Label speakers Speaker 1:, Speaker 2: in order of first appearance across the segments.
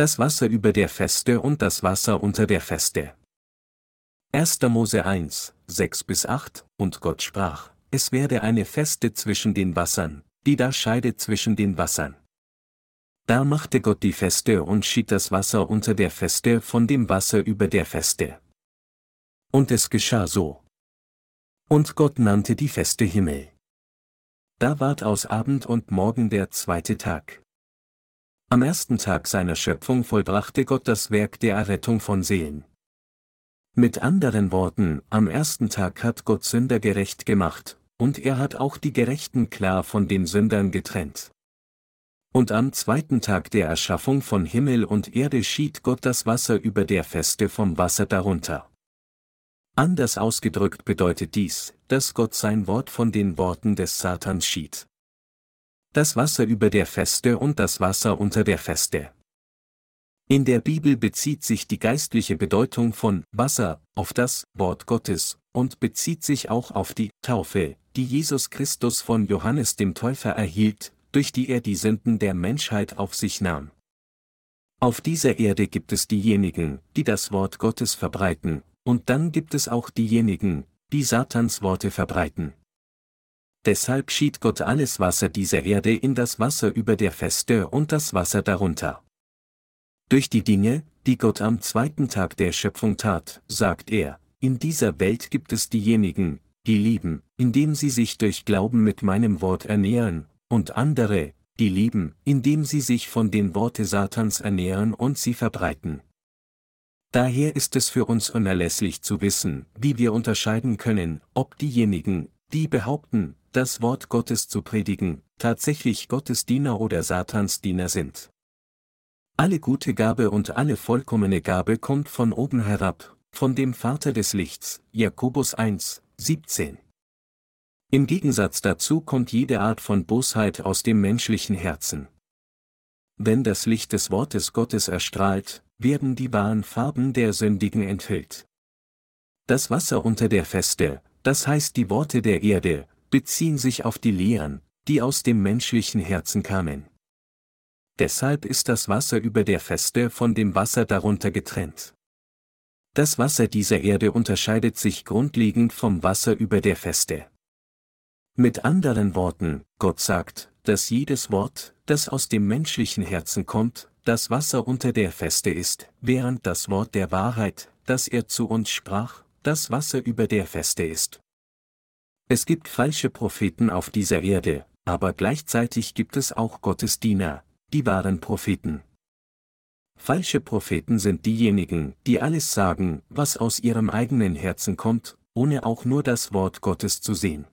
Speaker 1: das Wasser über der Feste und das Wasser unter der Feste. 1. Mose 1, 6 bis 8, und Gott sprach, es werde eine Feste zwischen den Wassern, die da scheidet zwischen den Wassern. Da machte Gott die Feste und schied das Wasser unter der Feste von dem Wasser über der Feste. Und es geschah so. Und Gott nannte die Feste Himmel. Da ward aus Abend und Morgen der zweite Tag. Am ersten Tag seiner Schöpfung vollbrachte Gott das Werk der Errettung von Seelen. Mit anderen Worten, am ersten Tag hat Gott Sünder gerecht gemacht, und er hat auch die Gerechten klar von den Sündern getrennt. Und am zweiten Tag der Erschaffung von Himmel und Erde schied Gott das Wasser über der Feste vom Wasser darunter. Anders ausgedrückt bedeutet dies, dass Gott sein Wort von den Worten des Satans schied das Wasser über der Feste und das Wasser unter der Feste. In der Bibel bezieht sich die geistliche Bedeutung von Wasser auf das Wort Gottes und bezieht sich auch auf die Taufe, die Jesus Christus von Johannes dem Täufer erhielt, durch die er die Sünden der Menschheit auf sich nahm. Auf dieser Erde gibt es diejenigen, die das Wort Gottes verbreiten, und dann gibt es auch diejenigen, die Satans Worte verbreiten. Deshalb schied Gott alles Wasser dieser Erde in das Wasser über der Feste und das Wasser darunter. Durch die Dinge, die Gott am zweiten Tag der Schöpfung tat, sagt er, in dieser Welt gibt es diejenigen, die lieben, indem sie sich durch Glauben mit meinem Wort ernähren, und andere, die lieben, indem sie sich von den Worte Satans ernähren und sie verbreiten. Daher ist es für uns unerlässlich zu wissen, wie wir unterscheiden können, ob diejenigen, die behaupten, das Wort Gottes zu predigen, tatsächlich Gottes Diener oder Satans Diener sind. Alle gute Gabe und alle vollkommene Gabe kommt von oben herab, von dem Vater des Lichts, Jakobus 1, 17. Im Gegensatz dazu kommt jede Art von Bosheit aus dem menschlichen Herzen. Wenn das Licht des Wortes Gottes erstrahlt, werden die wahren Farben der Sündigen enthüllt. Das Wasser unter der Feste, das heißt die Worte der Erde, beziehen sich auf die Lehren, die aus dem menschlichen Herzen kamen. Deshalb ist das Wasser über der Feste von dem Wasser darunter getrennt. Das Wasser dieser Erde unterscheidet sich grundlegend vom Wasser über der Feste. Mit anderen Worten, Gott sagt, dass jedes Wort, das aus dem menschlichen Herzen kommt, das Wasser unter der Feste ist, während das Wort der Wahrheit, das er zu uns sprach, das Wasser über der Feste ist. Es gibt falsche Propheten auf dieser Erde, aber gleichzeitig gibt es auch Gottes Diener, die wahren Propheten. Falsche Propheten sind diejenigen, die alles sagen, was aus ihrem eigenen Herzen kommt, ohne auch nur das Wort Gottes zu sehen.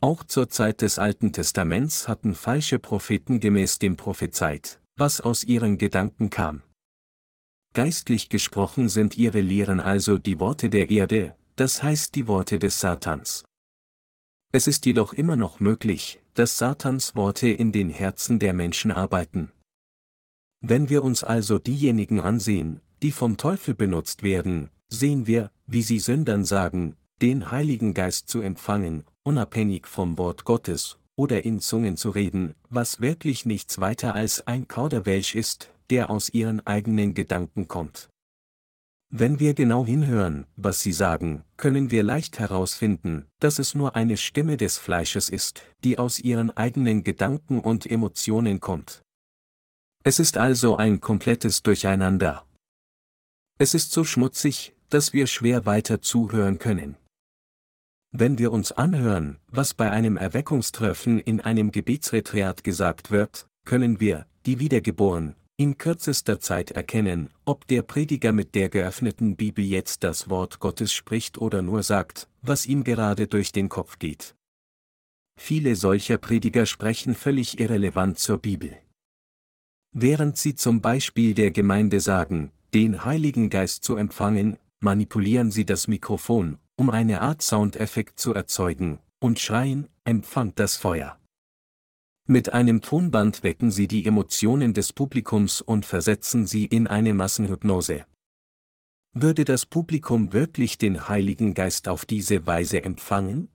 Speaker 1: Auch zur Zeit des Alten Testaments hatten falsche Propheten gemäß dem prophezeit, was aus ihren Gedanken kam. Geistlich gesprochen sind ihre Lehren also die Worte der Erde, das heißt die Worte des Satans. Es ist jedoch immer noch möglich, dass Satans Worte in den Herzen der Menschen arbeiten. Wenn wir uns also diejenigen ansehen, die vom Teufel benutzt werden, sehen wir, wie sie Sündern sagen, den Heiligen Geist zu empfangen, unabhängig vom Wort Gottes, oder in Zungen zu reden, was wirklich nichts weiter als ein Kauderwelsch ist, der aus ihren eigenen Gedanken kommt. Wenn wir genau hinhören, was sie sagen, können wir leicht herausfinden, dass es nur eine Stimme des Fleisches ist, die aus ihren eigenen Gedanken und Emotionen kommt. Es ist also ein komplettes Durcheinander. Es ist so schmutzig, dass wir schwer weiter zuhören können. Wenn wir uns anhören, was bei einem Erweckungstreffen in einem Gebetsretreat gesagt wird, können wir, die wiedergeboren, in kürzester Zeit erkennen, ob der Prediger mit der geöffneten Bibel jetzt das Wort Gottes spricht oder nur sagt, was ihm gerade durch den Kopf geht. Viele solcher Prediger sprechen völlig irrelevant zur Bibel. Während sie zum Beispiel der Gemeinde sagen, den Heiligen Geist zu empfangen, manipulieren sie das Mikrofon, um eine Art Soundeffekt zu erzeugen, und schreien, empfangt das Feuer. Mit einem Tonband wecken sie die Emotionen des Publikums und versetzen sie in eine Massenhypnose. Würde das Publikum wirklich den Heiligen Geist auf diese Weise empfangen?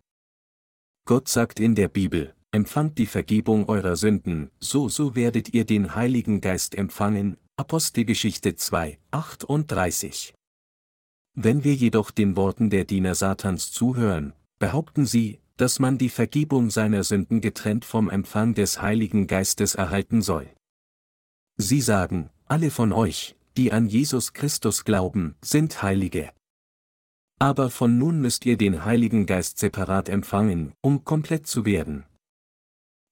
Speaker 1: Gott sagt in der Bibel, empfangt die Vergebung eurer Sünden, so so werdet ihr den Heiligen Geist empfangen, Apostelgeschichte 2, 38. Wenn wir jedoch den Worten der Diener Satans zuhören, behaupten sie, dass man die Vergebung seiner Sünden getrennt vom Empfang des Heiligen Geistes erhalten soll. Sie sagen, alle von euch, die an Jesus Christus glauben, sind Heilige. Aber von nun müsst ihr den Heiligen Geist separat empfangen, um komplett zu werden.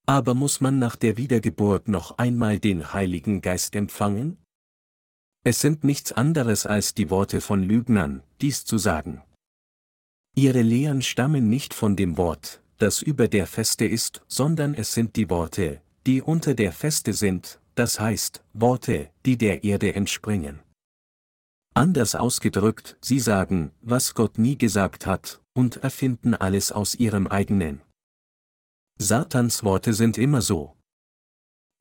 Speaker 1: Aber muss man nach der Wiedergeburt noch einmal den Heiligen Geist empfangen? Es sind nichts anderes als die Worte von Lügnern, dies zu sagen. Ihre Lehren stammen nicht von dem Wort, das über der Feste ist, sondern es sind die Worte, die unter der Feste sind, das heißt, Worte, die der Erde entspringen. Anders ausgedrückt, sie sagen, was Gott nie gesagt hat, und erfinden alles aus ihrem eigenen. Satans Worte sind immer so.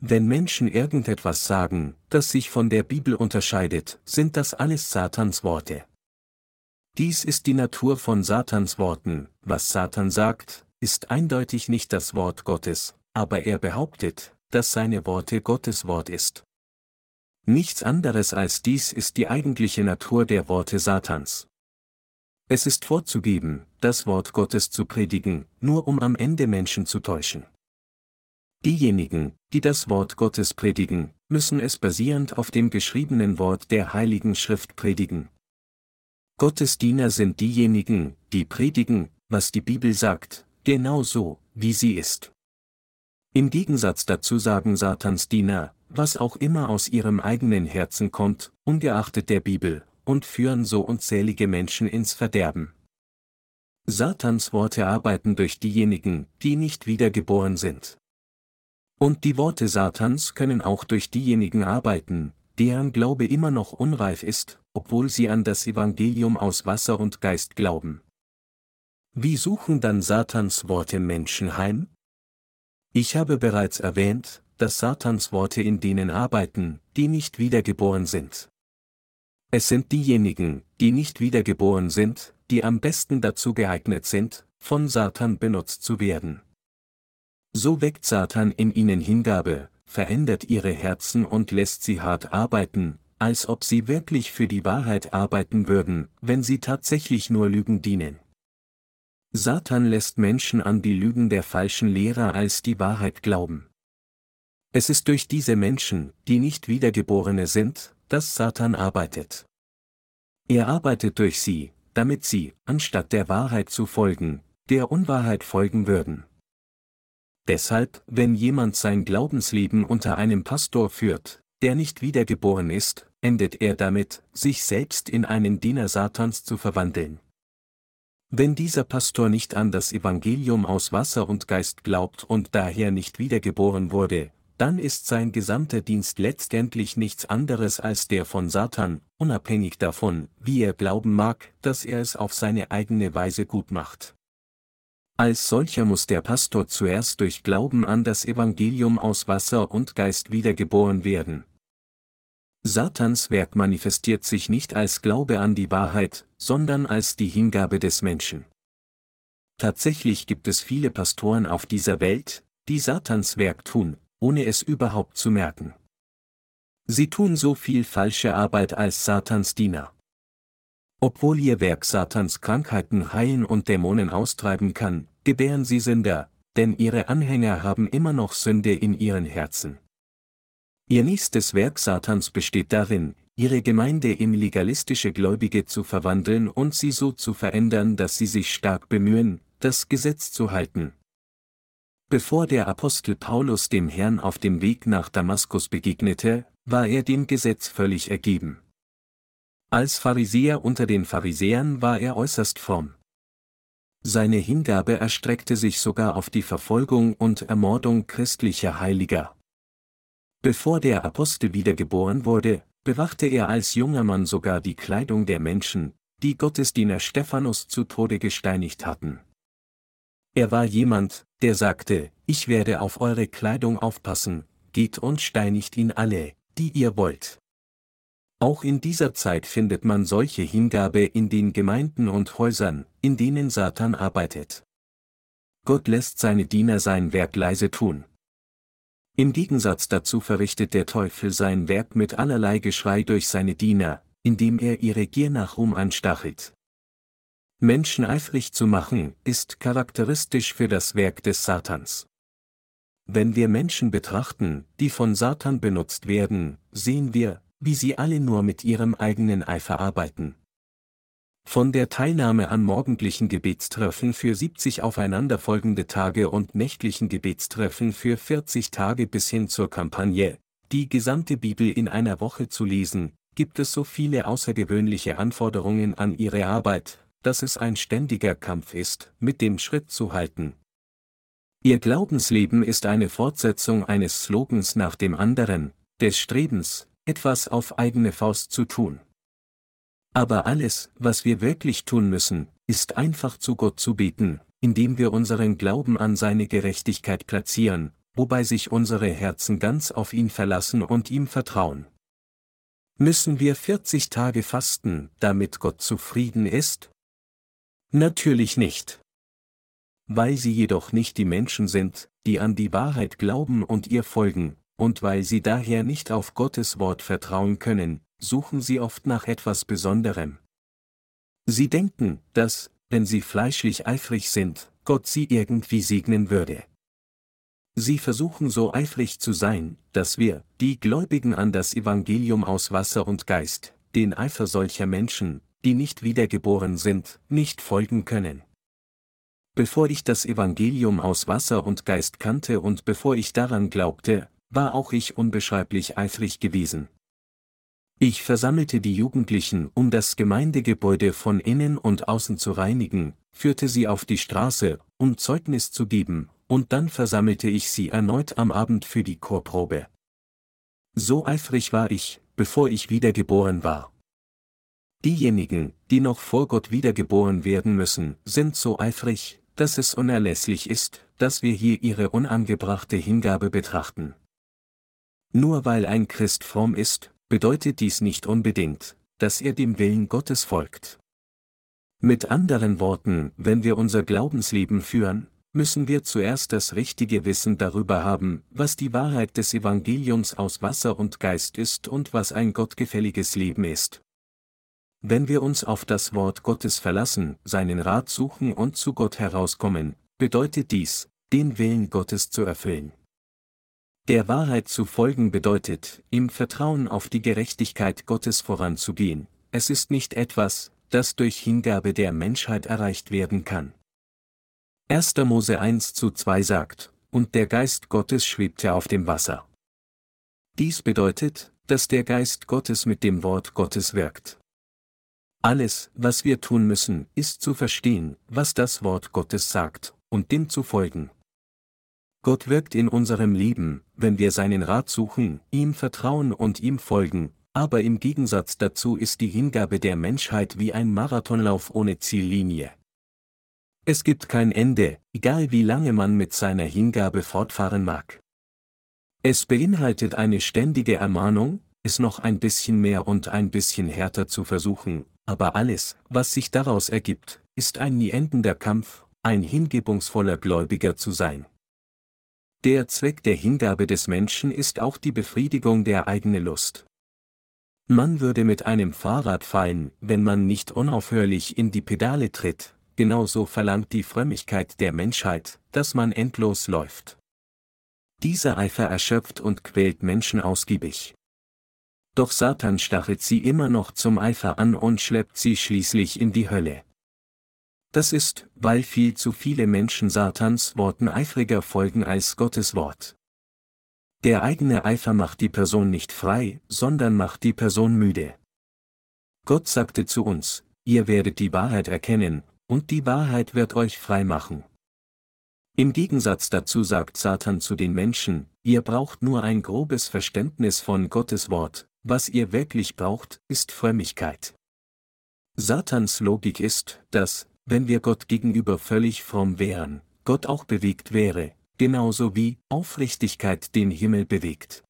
Speaker 1: Wenn Menschen irgendetwas sagen, das sich von der Bibel unterscheidet, sind das alles Satans Worte. Dies ist die Natur von Satans Worten, was Satan sagt, ist eindeutig nicht das Wort Gottes, aber er behauptet, dass seine Worte Gottes Wort ist. Nichts anderes als dies ist die eigentliche Natur der Worte Satans. Es ist vorzugeben, das Wort Gottes zu predigen, nur um am Ende Menschen zu täuschen. Diejenigen, die das Wort Gottes predigen, müssen es basierend auf dem geschriebenen Wort der Heiligen Schrift predigen. Gottes Diener sind diejenigen, die predigen, was die Bibel sagt, genau so, wie sie ist. Im Gegensatz dazu sagen Satans Diener, was auch immer aus ihrem eigenen Herzen kommt, ungeachtet der Bibel, und führen so unzählige Menschen ins Verderben. Satans Worte arbeiten durch diejenigen, die nicht wiedergeboren sind. Und die Worte Satans können auch durch diejenigen arbeiten, deren Glaube immer noch unreif ist, obwohl sie an das Evangelium aus Wasser und Geist glauben. Wie suchen dann Satans Worte Menschen heim? Ich habe bereits erwähnt, dass Satans Worte in denen arbeiten, die nicht wiedergeboren sind. Es sind diejenigen, die nicht wiedergeboren sind, die am besten dazu geeignet sind, von Satan benutzt zu werden. So weckt Satan in ihnen Hingabe, verändert ihre Herzen und lässt sie hart arbeiten, als ob sie wirklich für die Wahrheit arbeiten würden, wenn sie tatsächlich nur Lügen dienen. Satan lässt Menschen an die Lügen der falschen Lehrer als die Wahrheit glauben. Es ist durch diese Menschen, die nicht Wiedergeborene sind, dass Satan arbeitet. Er arbeitet durch sie, damit sie, anstatt der Wahrheit zu folgen, der Unwahrheit folgen würden. Deshalb, wenn jemand sein Glaubensleben unter einem Pastor führt, der nicht wiedergeboren ist, endet er damit, sich selbst in einen Diener Satans zu verwandeln. Wenn dieser Pastor nicht an das Evangelium aus Wasser und Geist glaubt und daher nicht wiedergeboren wurde, dann ist sein gesamter Dienst letztendlich nichts anderes als der von Satan, unabhängig davon, wie er glauben mag, dass er es auf seine eigene Weise gut macht. Als solcher muss der Pastor zuerst durch Glauben an das Evangelium aus Wasser und Geist wiedergeboren werden. Satans Werk manifestiert sich nicht als Glaube an die Wahrheit, sondern als die Hingabe des Menschen. Tatsächlich gibt es viele Pastoren auf dieser Welt, die Satans Werk tun, ohne es überhaupt zu merken. Sie tun so viel falsche Arbeit als Satans Diener. Obwohl ihr Werk Satans Krankheiten heilen und Dämonen austreiben kann, gebären sie Sünder, denn ihre Anhänger haben immer noch Sünde in ihren Herzen. Ihr nächstes Werk Satans besteht darin, ihre Gemeinde in legalistische Gläubige zu verwandeln und sie so zu verändern, dass sie sich stark bemühen, das Gesetz zu halten. Bevor der Apostel Paulus dem Herrn auf dem Weg nach Damaskus begegnete, war er dem Gesetz völlig ergeben. Als Pharisäer unter den Pharisäern war er äußerst fromm. Seine Hingabe erstreckte sich sogar auf die Verfolgung und Ermordung christlicher Heiliger. Bevor der Apostel wiedergeboren wurde, bewachte er als junger Mann sogar die Kleidung der Menschen, die Gottesdiener Stephanus zu Tode gesteinigt hatten. Er war jemand, der sagte, ich werde auf eure Kleidung aufpassen, geht und steinigt ihn alle, die ihr wollt. Auch in dieser Zeit findet man solche Hingabe in den Gemeinden und Häusern, in denen Satan arbeitet. Gott lässt seine Diener sein Werk leise tun. Im Gegensatz dazu verrichtet der Teufel sein Werk mit allerlei Geschrei durch seine Diener, indem er ihre Gier nach Ruhm anstachelt. Menschen eifrig zu machen, ist charakteristisch für das Werk des Satans. Wenn wir Menschen betrachten, die von Satan benutzt werden, sehen wir, wie sie alle nur mit ihrem eigenen Eifer arbeiten. Von der Teilnahme an morgendlichen Gebetstreffen für 70 aufeinanderfolgende Tage und nächtlichen Gebetstreffen für 40 Tage bis hin zur Kampagne, die gesamte Bibel in einer Woche zu lesen, gibt es so viele außergewöhnliche Anforderungen an ihre Arbeit, dass es ein ständiger Kampf ist, mit dem Schritt zu halten. Ihr Glaubensleben ist eine Fortsetzung eines Slogans nach dem anderen, des Strebens, etwas auf eigene Faust zu tun. Aber alles, was wir wirklich tun müssen, ist einfach zu Gott zu beten, indem wir unseren Glauben an seine Gerechtigkeit platzieren, wobei sich unsere Herzen ganz auf ihn verlassen und ihm vertrauen. Müssen wir 40 Tage fasten, damit Gott zufrieden ist? Natürlich nicht. Weil sie jedoch nicht die Menschen sind, die an die Wahrheit glauben und ihr folgen, und weil sie daher nicht auf Gottes Wort vertrauen können, suchen sie oft nach etwas Besonderem. Sie denken, dass, wenn sie fleischlich eifrig sind, Gott sie irgendwie segnen würde. Sie versuchen so eifrig zu sein, dass wir, die Gläubigen an das Evangelium aus Wasser und Geist, den Eifer solcher Menschen, die nicht wiedergeboren sind, nicht folgen können. Bevor ich das Evangelium aus Wasser und Geist kannte und bevor ich daran glaubte, war auch ich unbeschreiblich eifrig gewesen. Ich versammelte die Jugendlichen, um das Gemeindegebäude von innen und außen zu reinigen, führte sie auf die Straße, um Zeugnis zu geben, und dann versammelte ich sie erneut am Abend für die Chorprobe. So eifrig war ich, bevor ich wiedergeboren war. Diejenigen, die noch vor Gott wiedergeboren werden müssen, sind so eifrig, dass es unerlässlich ist, dass wir hier ihre unangebrachte Hingabe betrachten. Nur weil ein Christ fromm ist, bedeutet dies nicht unbedingt, dass er dem Willen Gottes folgt. Mit anderen Worten, wenn wir unser Glaubensleben führen, müssen wir zuerst das richtige Wissen darüber haben, was die Wahrheit des Evangeliums aus Wasser und Geist ist und was ein gottgefälliges Leben ist. Wenn wir uns auf das Wort Gottes verlassen, seinen Rat suchen und zu Gott herauskommen, bedeutet dies, den Willen Gottes zu erfüllen. Der Wahrheit zu folgen bedeutet, im Vertrauen auf die Gerechtigkeit Gottes voranzugehen, es ist nicht etwas, das durch Hingabe der Menschheit erreicht werden kann. 1. Mose 1 zu 2 sagt, und der Geist Gottes schwebte auf dem Wasser. Dies bedeutet, dass der Geist Gottes mit dem Wort Gottes wirkt. Alles, was wir tun müssen, ist zu verstehen, was das Wort Gottes sagt, und dem zu folgen. Gott wirkt in unserem Leben, wenn wir seinen Rat suchen, ihm vertrauen und ihm folgen, aber im Gegensatz dazu ist die Hingabe der Menschheit wie ein Marathonlauf ohne Ziellinie. Es gibt kein Ende, egal wie lange man mit seiner Hingabe fortfahren mag. Es beinhaltet eine ständige Ermahnung, es noch ein bisschen mehr und ein bisschen härter zu versuchen, aber alles, was sich daraus ergibt, ist ein nie endender Kampf, ein hingebungsvoller Gläubiger zu sein. Der Zweck der Hingabe des Menschen ist auch die Befriedigung der eigenen Lust. Man würde mit einem Fahrrad fallen, wenn man nicht unaufhörlich in die Pedale tritt, genauso verlangt die Frömmigkeit der Menschheit, dass man endlos läuft. Dieser Eifer erschöpft und quält Menschen ausgiebig. Doch Satan stachelt sie immer noch zum Eifer an und schleppt sie schließlich in die Hölle. Das ist, weil viel zu viele Menschen Satans Worten eifriger folgen als Gottes Wort. Der eigene Eifer macht die Person nicht frei, sondern macht die Person müde. Gott sagte zu uns, ihr werdet die Wahrheit erkennen, und die Wahrheit wird euch frei machen. Im Gegensatz dazu sagt Satan zu den Menschen, ihr braucht nur ein grobes Verständnis von Gottes Wort, was ihr wirklich braucht, ist Frömmigkeit. Satans Logik ist, dass, wenn wir Gott gegenüber völlig fromm wären, Gott auch bewegt wäre, genauso wie Aufrichtigkeit den Himmel bewegt.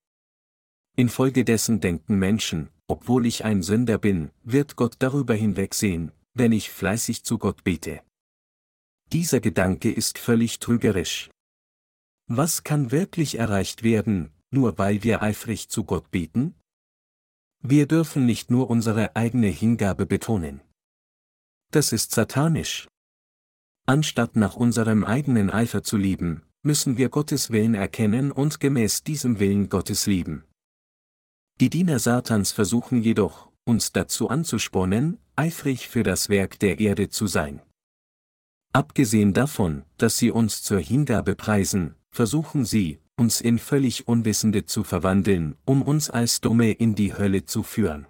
Speaker 1: Infolgedessen denken Menschen, obwohl ich ein Sünder bin, wird Gott darüber hinwegsehen, wenn ich fleißig zu Gott bete. Dieser Gedanke ist völlig trügerisch. Was kann wirklich erreicht werden, nur weil wir eifrig zu Gott beten? Wir dürfen nicht nur unsere eigene Hingabe betonen. Das ist satanisch. Anstatt nach unserem eigenen Eifer zu lieben, müssen wir Gottes Willen erkennen und gemäß diesem Willen Gottes lieben. Die Diener Satans versuchen jedoch, uns dazu anzuspornen, eifrig für das Werk der Erde zu sein. Abgesehen davon, dass sie uns zur Hingabe preisen, versuchen sie, uns in völlig Unwissende zu verwandeln, um uns als Dumme in die Hölle zu führen.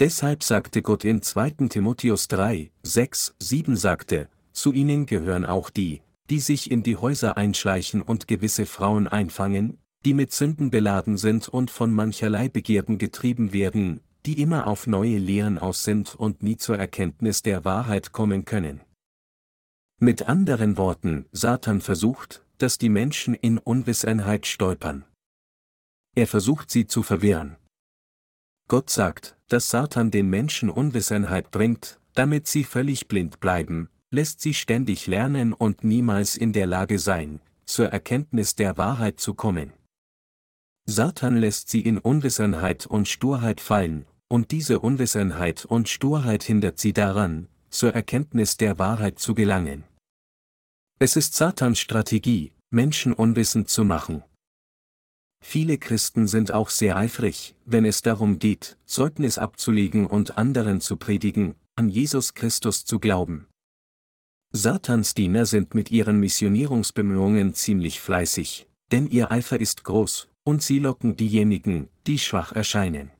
Speaker 1: Deshalb sagte Gott in 2. Timotheus 3, 6, 7 sagte, zu ihnen gehören auch die, die sich in die Häuser einschleichen und gewisse Frauen einfangen, die mit Sünden beladen sind und von mancherlei Begierden getrieben werden, die immer auf neue Lehren aus sind und nie zur Erkenntnis der Wahrheit kommen können. Mit anderen Worten, Satan versucht, dass die Menschen in Unwissenheit stolpern. Er versucht sie zu verwirren. Gott sagt, dass Satan den Menschen Unwissenheit bringt, damit sie völlig blind bleiben, lässt sie ständig lernen und niemals in der Lage sein, zur Erkenntnis der Wahrheit zu kommen. Satan lässt sie in Unwissenheit und Sturheit fallen, und diese Unwissenheit und Sturheit hindert sie daran, zur Erkenntnis der Wahrheit zu gelangen. Es ist Satans Strategie, Menschen unwissend zu machen. Viele Christen sind auch sehr eifrig, wenn es darum geht, Zeugnis abzulegen und anderen zu predigen, an Jesus Christus zu glauben. Satans Diener sind mit ihren Missionierungsbemühungen ziemlich fleißig, denn ihr Eifer ist groß, und sie locken diejenigen, die schwach erscheinen.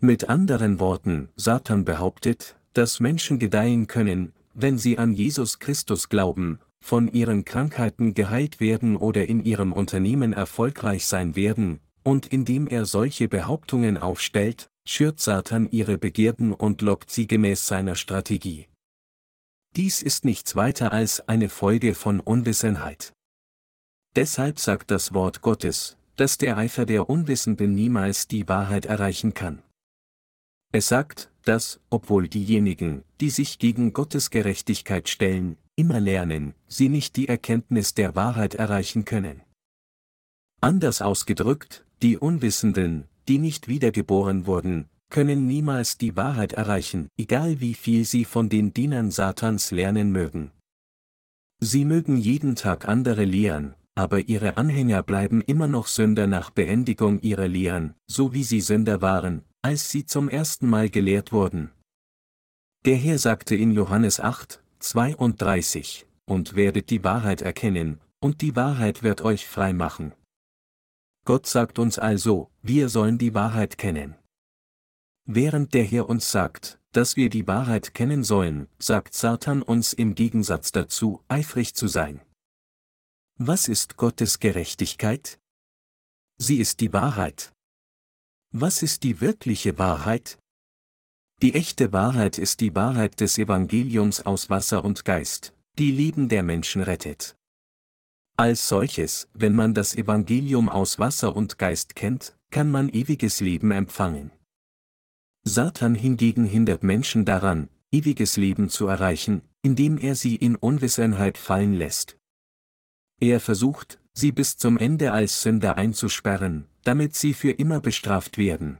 Speaker 1: Mit anderen Worten, Satan behauptet, dass Menschen gedeihen können, wenn sie an Jesus Christus glauben, von ihren Krankheiten geheilt werden oder in ihrem Unternehmen erfolgreich sein werden, und indem er solche Behauptungen aufstellt, schürt Satan ihre Begierden und lockt sie gemäß seiner Strategie. Dies ist nichts weiter als eine Folge von Unwissenheit. Deshalb sagt das Wort Gottes, dass der Eifer der Unwissenden niemals die Wahrheit erreichen kann. Es sagt, dass, obwohl diejenigen, die sich gegen Gottes Gerechtigkeit stellen, immer lernen, sie nicht die Erkenntnis der Wahrheit erreichen können. Anders ausgedrückt, die Unwissenden, die nicht wiedergeboren wurden, können niemals die Wahrheit erreichen, egal wie viel sie von den Dienern Satans lernen mögen. Sie mögen jeden Tag andere lehren, aber ihre Anhänger bleiben immer noch Sünder nach Beendigung ihrer Lehren, so wie sie Sünder waren, als sie zum ersten Mal gelehrt wurden. Der Herr sagte in Johannes 8, 32, und werdet die Wahrheit erkennen, und die Wahrheit wird euch frei machen. Gott sagt uns also, wir sollen die Wahrheit kennen. Während der Herr uns sagt, dass wir die Wahrheit kennen sollen, sagt Satan uns im Gegensatz dazu, eifrig zu sein. Was ist Gottes Gerechtigkeit? Sie ist die Wahrheit. Was ist die wirkliche Wahrheit? Die echte Wahrheit ist die Wahrheit des Evangeliums aus Wasser und Geist, die Leben der Menschen rettet. Als solches, wenn man das Evangelium aus Wasser und Geist kennt, kann man ewiges Leben empfangen. Satan hingegen hindert Menschen daran, ewiges Leben zu erreichen, indem er sie in Unwissenheit fallen lässt. Er versucht, sie bis zum Ende als Sünder einzusperren, damit sie für immer bestraft werden.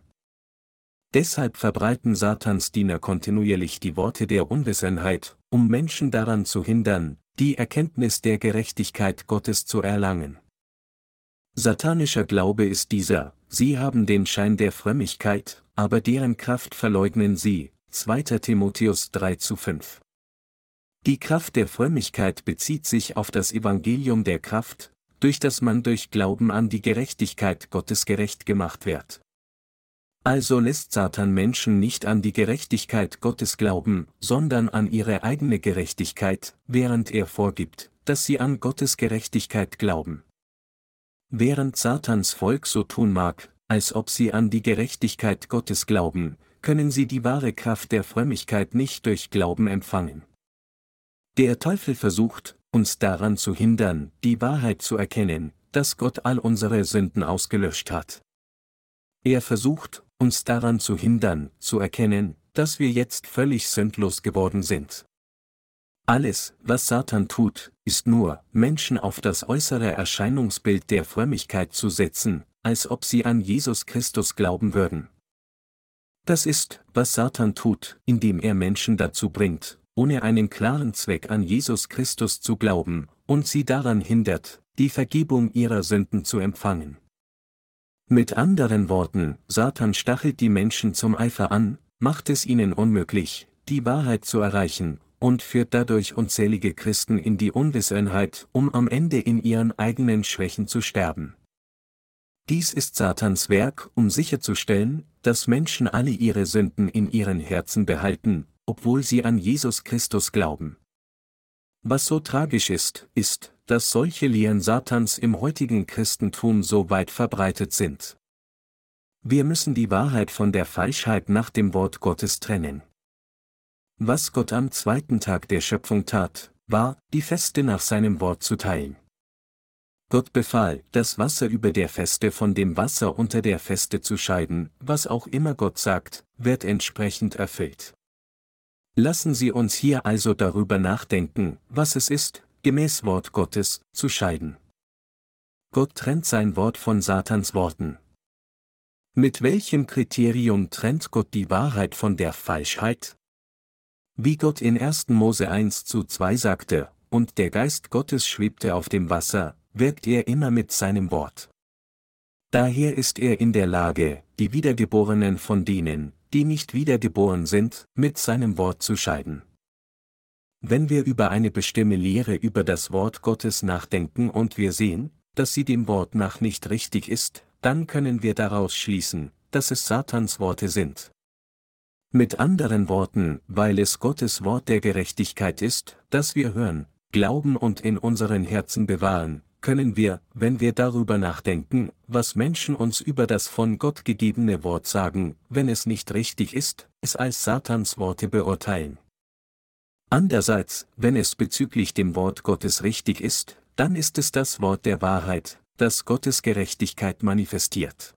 Speaker 1: Deshalb verbreiten Satans Diener kontinuierlich die Worte der Unwissenheit, um Menschen daran zu hindern, die Erkenntnis der Gerechtigkeit Gottes zu erlangen. Satanischer Glaube ist dieser, sie haben den Schein der Frömmigkeit, aber deren Kraft verleugnen sie. 2. Timotheus 3 zu 5. Die Kraft der Frömmigkeit bezieht sich auf das Evangelium der Kraft, durch das man durch Glauben an die Gerechtigkeit Gottes gerecht gemacht wird. Also lässt Satan Menschen nicht an die Gerechtigkeit Gottes glauben, sondern an ihre eigene Gerechtigkeit, während er vorgibt, dass sie an Gottes Gerechtigkeit glauben. Während Satans Volk so tun mag, als ob sie an die Gerechtigkeit Gottes glauben, können sie die wahre Kraft der Frömmigkeit nicht durch Glauben empfangen. Der Teufel versucht, uns daran zu hindern, die Wahrheit zu erkennen, dass Gott all unsere Sünden ausgelöscht hat. Er versucht, uns daran zu hindern, zu erkennen, dass wir jetzt völlig sündlos geworden sind. Alles, was Satan tut, ist nur, Menschen auf das äußere Erscheinungsbild der Frömmigkeit zu setzen, als ob sie an Jesus Christus glauben würden. Das ist, was Satan tut, indem er Menschen dazu bringt, ohne einen klaren Zweck an Jesus Christus zu glauben, und sie daran hindert, die Vergebung ihrer Sünden zu empfangen. Mit anderen Worten, Satan stachelt die Menschen zum Eifer an, macht es ihnen unmöglich, die Wahrheit zu erreichen, und führt dadurch unzählige Christen in die Unwissenheit, um am Ende in ihren eigenen Schwächen zu sterben. Dies ist Satans Werk, um sicherzustellen, dass Menschen alle ihre Sünden in ihren Herzen behalten, obwohl sie an Jesus Christus glauben. Was so tragisch ist, ist, dass solche Lehren Satans im heutigen Christentum so weit verbreitet sind. Wir müssen die Wahrheit von der Falschheit nach dem Wort Gottes trennen. Was Gott am zweiten Tag der Schöpfung tat, war, die Feste nach seinem Wort zu teilen. Gott befahl, das Wasser über der Feste von dem Wasser unter der Feste zu scheiden, was auch immer Gott sagt, wird entsprechend erfüllt. Lassen Sie uns hier also darüber nachdenken, was es ist, gemäß Wort Gottes, zu scheiden. Gott trennt sein Wort von Satans Worten. Mit welchem Kriterium trennt Gott die Wahrheit von der Falschheit? Wie Gott in 1. Mose 1 zu 2 sagte, und der Geist Gottes schwebte auf dem Wasser, wirkt er immer mit seinem Wort. Daher ist er in der Lage, die Wiedergeborenen von denen, die nicht wiedergeboren sind, mit seinem Wort zu scheiden. Wenn wir über eine bestimmte Lehre über das Wort Gottes nachdenken und wir sehen, dass sie dem Wort nach nicht richtig ist, dann können wir daraus schließen, dass es Satans Worte sind. Mit anderen Worten, weil es Gottes Wort der Gerechtigkeit ist, das wir hören, glauben und in unseren Herzen bewahren, können wir, wenn wir darüber nachdenken, was Menschen uns über das von Gott gegebene Wort sagen, wenn es nicht richtig ist, es als Satans Worte beurteilen. Andererseits, wenn es bezüglich dem Wort Gottes richtig ist, dann ist es das Wort der Wahrheit, das Gottes Gerechtigkeit manifestiert.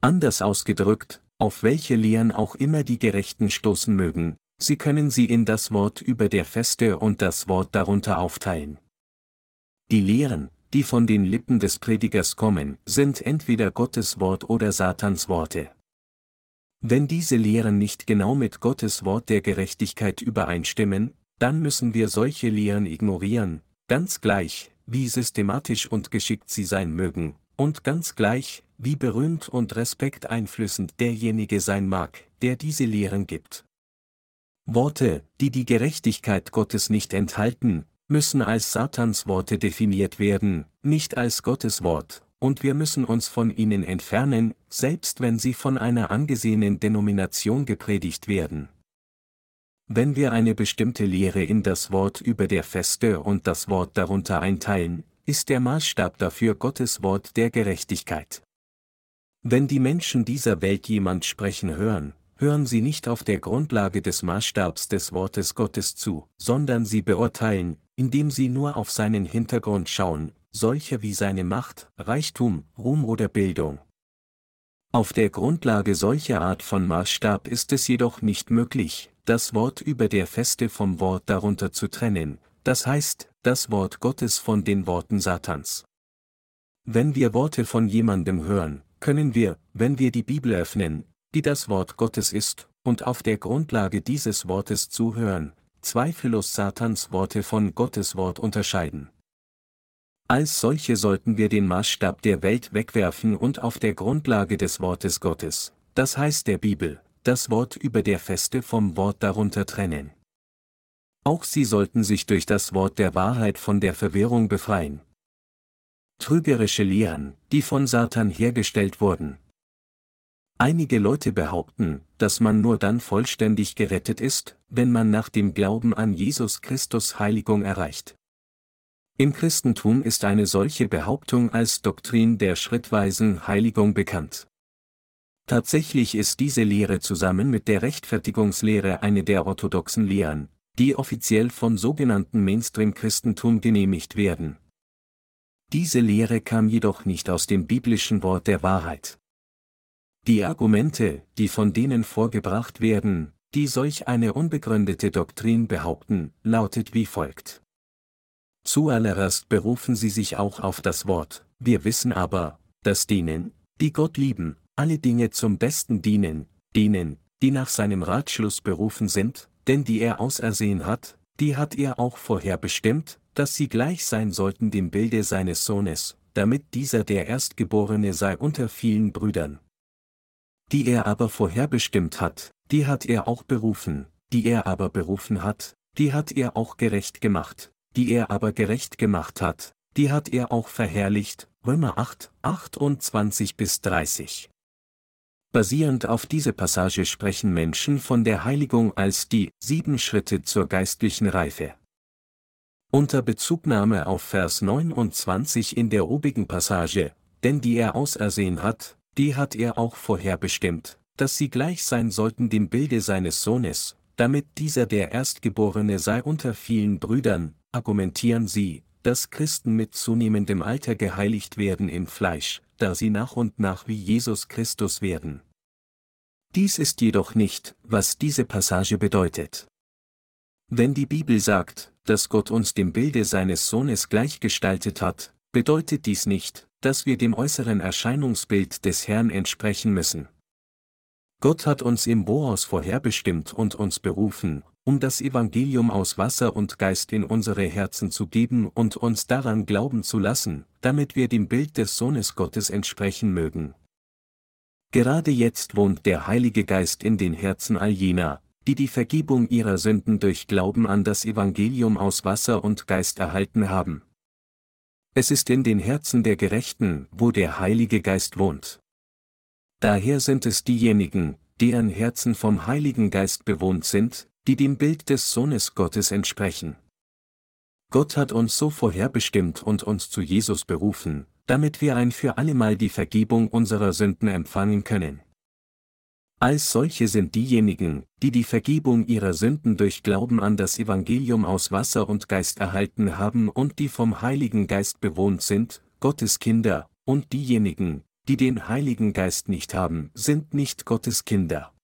Speaker 1: Anders ausgedrückt, auf welche Lehren auch immer die Gerechten stoßen mögen, sie können sie in das Wort über der Feste und das Wort darunter aufteilen. Die Lehren, die von den Lippen des Predigers kommen, sind entweder Gottes Wort oder Satans Worte. Wenn diese Lehren nicht genau mit Gottes Wort der Gerechtigkeit übereinstimmen, dann müssen wir solche Lehren ignorieren, ganz gleich, wie systematisch und geschickt sie sein mögen, und ganz gleich, wie berühmt und respekteinflößend derjenige sein mag, der diese Lehren gibt. Worte, die die Gerechtigkeit Gottes nicht enthalten, müssen als Satans Worte definiert werden, nicht als Gottes Wort, und wir müssen uns von ihnen entfernen, selbst wenn sie von einer angesehenen Denomination gepredigt werden. Wenn wir eine bestimmte Lehre in das Wort über der Feste und das Wort darunter einteilen, ist der Maßstab dafür Gottes Wort der Gerechtigkeit. Wenn die Menschen dieser Welt jemand sprechen hören, hören sie nicht auf der Grundlage des Maßstabs des Wortes Gottes zu, sondern sie beurteilen, indem sie nur auf seinen Hintergrund schauen, solche wie seine Macht, Reichtum, Ruhm oder Bildung. Auf der Grundlage solcher Art von Maßstab ist es jedoch nicht möglich, das Wort über der Feste vom Wort darunter zu trennen, das heißt, das Wort Gottes von den Worten Satans. Wenn wir Worte von jemandem hören, können wir, wenn wir die Bibel öffnen, die das Wort Gottes ist, und auf der Grundlage dieses Wortes zuhören, zweifellos Satans Worte von Gottes Wort unterscheiden. Als solche sollten wir den Maßstab der Welt wegwerfen und auf der Grundlage des Wortes Gottes, das heißt der Bibel, das Wort über der Feste vom Wort darunter trennen. Auch sie sollten sich durch das Wort der Wahrheit von der Verwirrung befreien. Trügerische Lehren, die von Satan hergestellt wurden. Einige Leute behaupten, dass man nur dann vollständig gerettet ist, wenn man nach dem Glauben an Jesus Christus Heiligung erreicht. Im Christentum ist eine solche Behauptung als Doktrin der schrittweisen Heiligung bekannt. Tatsächlich ist diese Lehre zusammen mit der Rechtfertigungslehre eine der orthodoxen Lehren, die offiziell vom sogenannten Mainstream-Christentum genehmigt werden. Diese Lehre kam jedoch nicht aus dem biblischen Wort der Wahrheit. Die Argumente, die von denen vorgebracht werden, die solch eine unbegründete Doktrin behaupten, lautet wie folgt. Zuallererst berufen sie sich auch auf das Wort, wir wissen aber, dass denen, die Gott lieben, alle Dinge zum Besten dienen, denen, die nach seinem Ratschluss berufen sind, denn die er ausersehen hat, die hat er auch vorherbestimmt, dass sie gleich sein sollten dem Bilde seines Sohnes, damit dieser der Erstgeborene sei unter vielen Brüdern. Die er aber vorherbestimmt hat, die hat er auch berufen, die er aber berufen hat, die hat er auch gerecht gemacht, die er aber gerecht gemacht hat, die hat er auch verherrlicht, Römer 8, 28 bis 30. Basierend auf diese Passage sprechen Menschen von der Heiligung als die sieben Schritte zur geistlichen Reife. Unter Bezugnahme auf Vers 29 in der obigen Passage, denn die er ausersehen hat, die hat er auch vorherbestimmt, dass sie gleich sein sollten dem Bilde seines Sohnes, damit dieser der Erstgeborene sei unter vielen Brüdern, argumentieren sie, dass Christen mit zunehmendem Alter geheiligt werden im Fleisch, da sie nach und nach wie Jesus Christus werden. Dies ist jedoch nicht, was diese Passage bedeutet. Wenn die Bibel sagt, dass Gott uns dem Bilde seines Sohnes gleichgestaltet hat, bedeutet dies nicht, dass wir dem äußeren Erscheinungsbild des Herrn entsprechen müssen. Gott hat uns im Boas vorherbestimmt und uns berufen, um das Evangelium aus Wasser und Geist in unsere Herzen zu geben und uns daran glauben zu lassen, damit wir dem Bild des Sohnes Gottes entsprechen mögen. Gerade jetzt wohnt der Heilige Geist in den Herzen all jener, die die Vergebung ihrer Sünden durch Glauben an das Evangelium aus Wasser und Geist erhalten haben. Es ist in den Herzen der Gerechten, wo der Heilige Geist wohnt. Daher sind es diejenigen, deren Herzen vom Heiligen Geist bewohnt sind, die dem Bild des Sohnes Gottes entsprechen. Gott hat uns so vorherbestimmt und uns zu Jesus berufen, damit wir ein für allemal die Vergebung unserer Sünden empfangen können. Als solche sind diejenigen, die die Vergebung ihrer Sünden durch Glauben an das Evangelium aus Wasser und Geist erhalten haben und die vom Heiligen Geist bewohnt sind, Gottes Kinder, und diejenigen, die den Heiligen Geist nicht haben, sind nicht Gottes Kinder.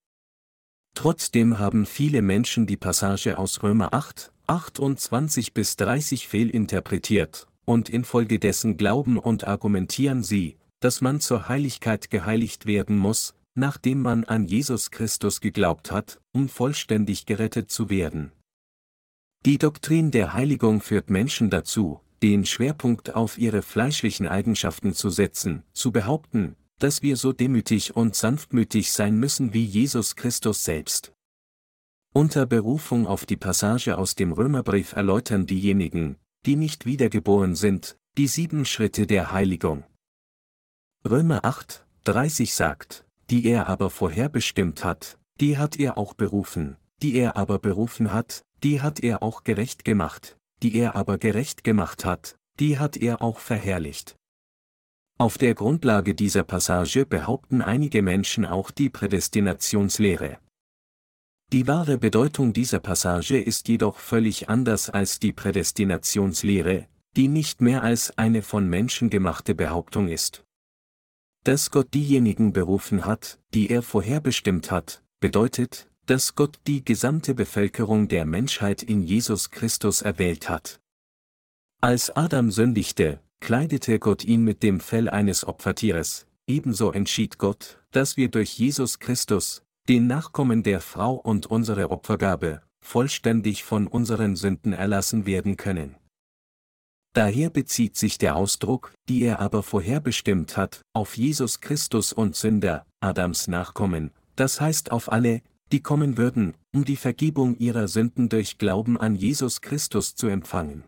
Speaker 1: Trotzdem haben viele Menschen die Passage aus Römer 8, 28 bis 30 fehlinterpretiert, und infolgedessen glauben und argumentieren sie, dass man zur Heiligkeit geheiligt werden muss, nachdem man an Jesus Christus geglaubt hat, um vollständig gerettet zu werden. Die Doktrin der Heiligung führt Menschen dazu, den Schwerpunkt auf ihre fleischlichen Eigenschaften zu setzen, zu behaupten, dass wir so demütig und sanftmütig sein müssen wie Jesus Christus selbst. Unter Berufung auf die Passage aus dem Römerbrief erläutern diejenigen, die nicht wiedergeboren sind, die sieben Schritte der Heiligung. Römer 8, 30 sagt, die er aber vorherbestimmt hat, die hat er auch berufen, die er aber berufen hat, die hat er auch gerecht gemacht, die er aber gerecht gemacht hat, die hat er auch verherrlicht. Auf der Grundlage dieser Passage behaupten einige Menschen auch die Prädestinationslehre. Die wahre Bedeutung dieser Passage ist jedoch völlig anders als die Prädestinationslehre, die nicht mehr als eine von Menschen gemachte Behauptung ist. Dass Gott diejenigen berufen hat, die er vorherbestimmt hat, bedeutet, dass Gott die gesamte Bevölkerung der Menschheit in Jesus Christus erwählt hat. Als Adam sündigte, kleidete Gott ihn mit dem Fell eines Opfertieres, ebenso entschied Gott, dass wir durch Jesus Christus, den Nachkommen der Frau und unsere Opfergabe, vollständig von unseren Sünden erlassen werden können. Daher bezieht sich der Ausdruck, die er aber vorherbestimmt hat, auf Jesus Christus und Sünder, Adams Nachkommen, das heißt auf alle, die kommen würden, um die Vergebung ihrer Sünden durch Glauben an Jesus Christus zu empfangen.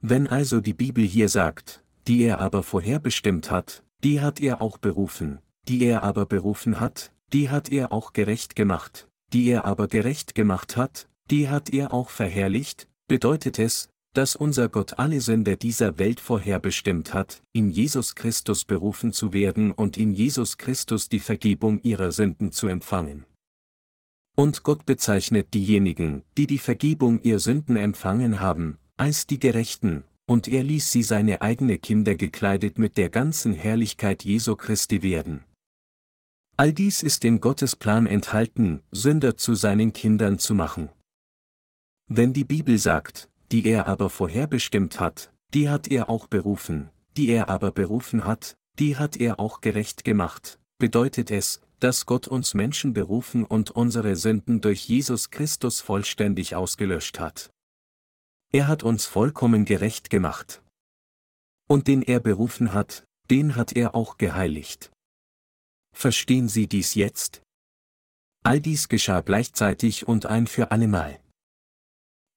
Speaker 1: Wenn also die Bibel hier sagt, die er aber vorherbestimmt hat, die hat er auch berufen, die er aber berufen hat, die hat er auch gerecht gemacht, die er aber gerecht gemacht hat, die hat er auch verherrlicht, bedeutet es, dass unser Gott alle Sünder dieser Welt vorherbestimmt hat, in Jesus Christus berufen zu werden und in Jesus Christus die Vergebung ihrer Sünden zu empfangen. Und Gott bezeichnet diejenigen, die die Vergebung ihr Sünden empfangen haben, als die Gerechten, und er ließ sie seine eigene Kinder gekleidet mit der ganzen Herrlichkeit Jesu Christi werden. All dies ist in Gottes Plan enthalten, Sünder zu seinen Kindern zu machen. Wenn die Bibel sagt, die er aber vorherbestimmt hat, die hat er auch berufen, die er aber berufen hat, die hat er auch gerecht gemacht, bedeutet es, dass Gott uns Menschen berufen und unsere Sünden durch Jesus Christus vollständig ausgelöscht hat. Er hat uns vollkommen gerecht gemacht. Und den er berufen hat, den hat er auch geheiligt. Verstehen Sie dies jetzt? All dies geschah gleichzeitig und ein für allemal.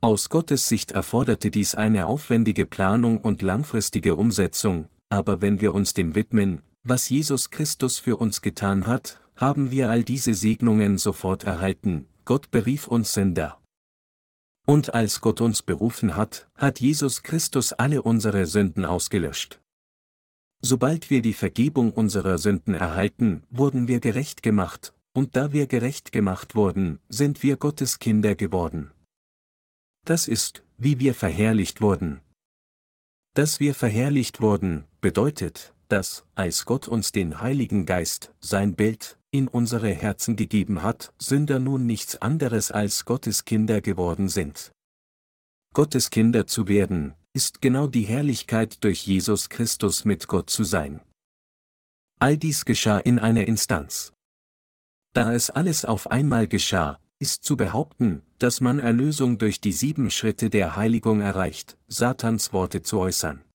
Speaker 1: Aus Gottes Sicht erforderte dies eine aufwendige Planung und langfristige Umsetzung, aber wenn wir uns dem widmen, was Jesus Christus für uns getan hat, haben wir all diese Segnungen sofort erhalten, Gott berief uns Sünder. Und als Gott uns berufen hat, hat Jesus Christus alle unsere Sünden ausgelöscht. Sobald wir die Vergebung unserer Sünden erhalten, wurden wir gerecht gemacht, und da wir gerecht gemacht wurden, sind wir Gottes Kinder geworden. Das ist, wie wir verherrlicht wurden. Dass wir verherrlicht wurden, bedeutet, dass, als Gott uns den Heiligen Geist, sein Bild, in unsere Herzen gegeben hat, Sünder nun nichts anderes als Gottes Kinder geworden sind. Gottes Kinder zu werden, ist genau die Herrlichkeit durch Jesus Christus mit Gott zu sein. All dies geschah in einer Instanz. Da es alles auf einmal geschah, ist zu behaupten, dass man Erlösung durch die sieben Schritte der Heiligung erreicht, Satans Worte zu äußern.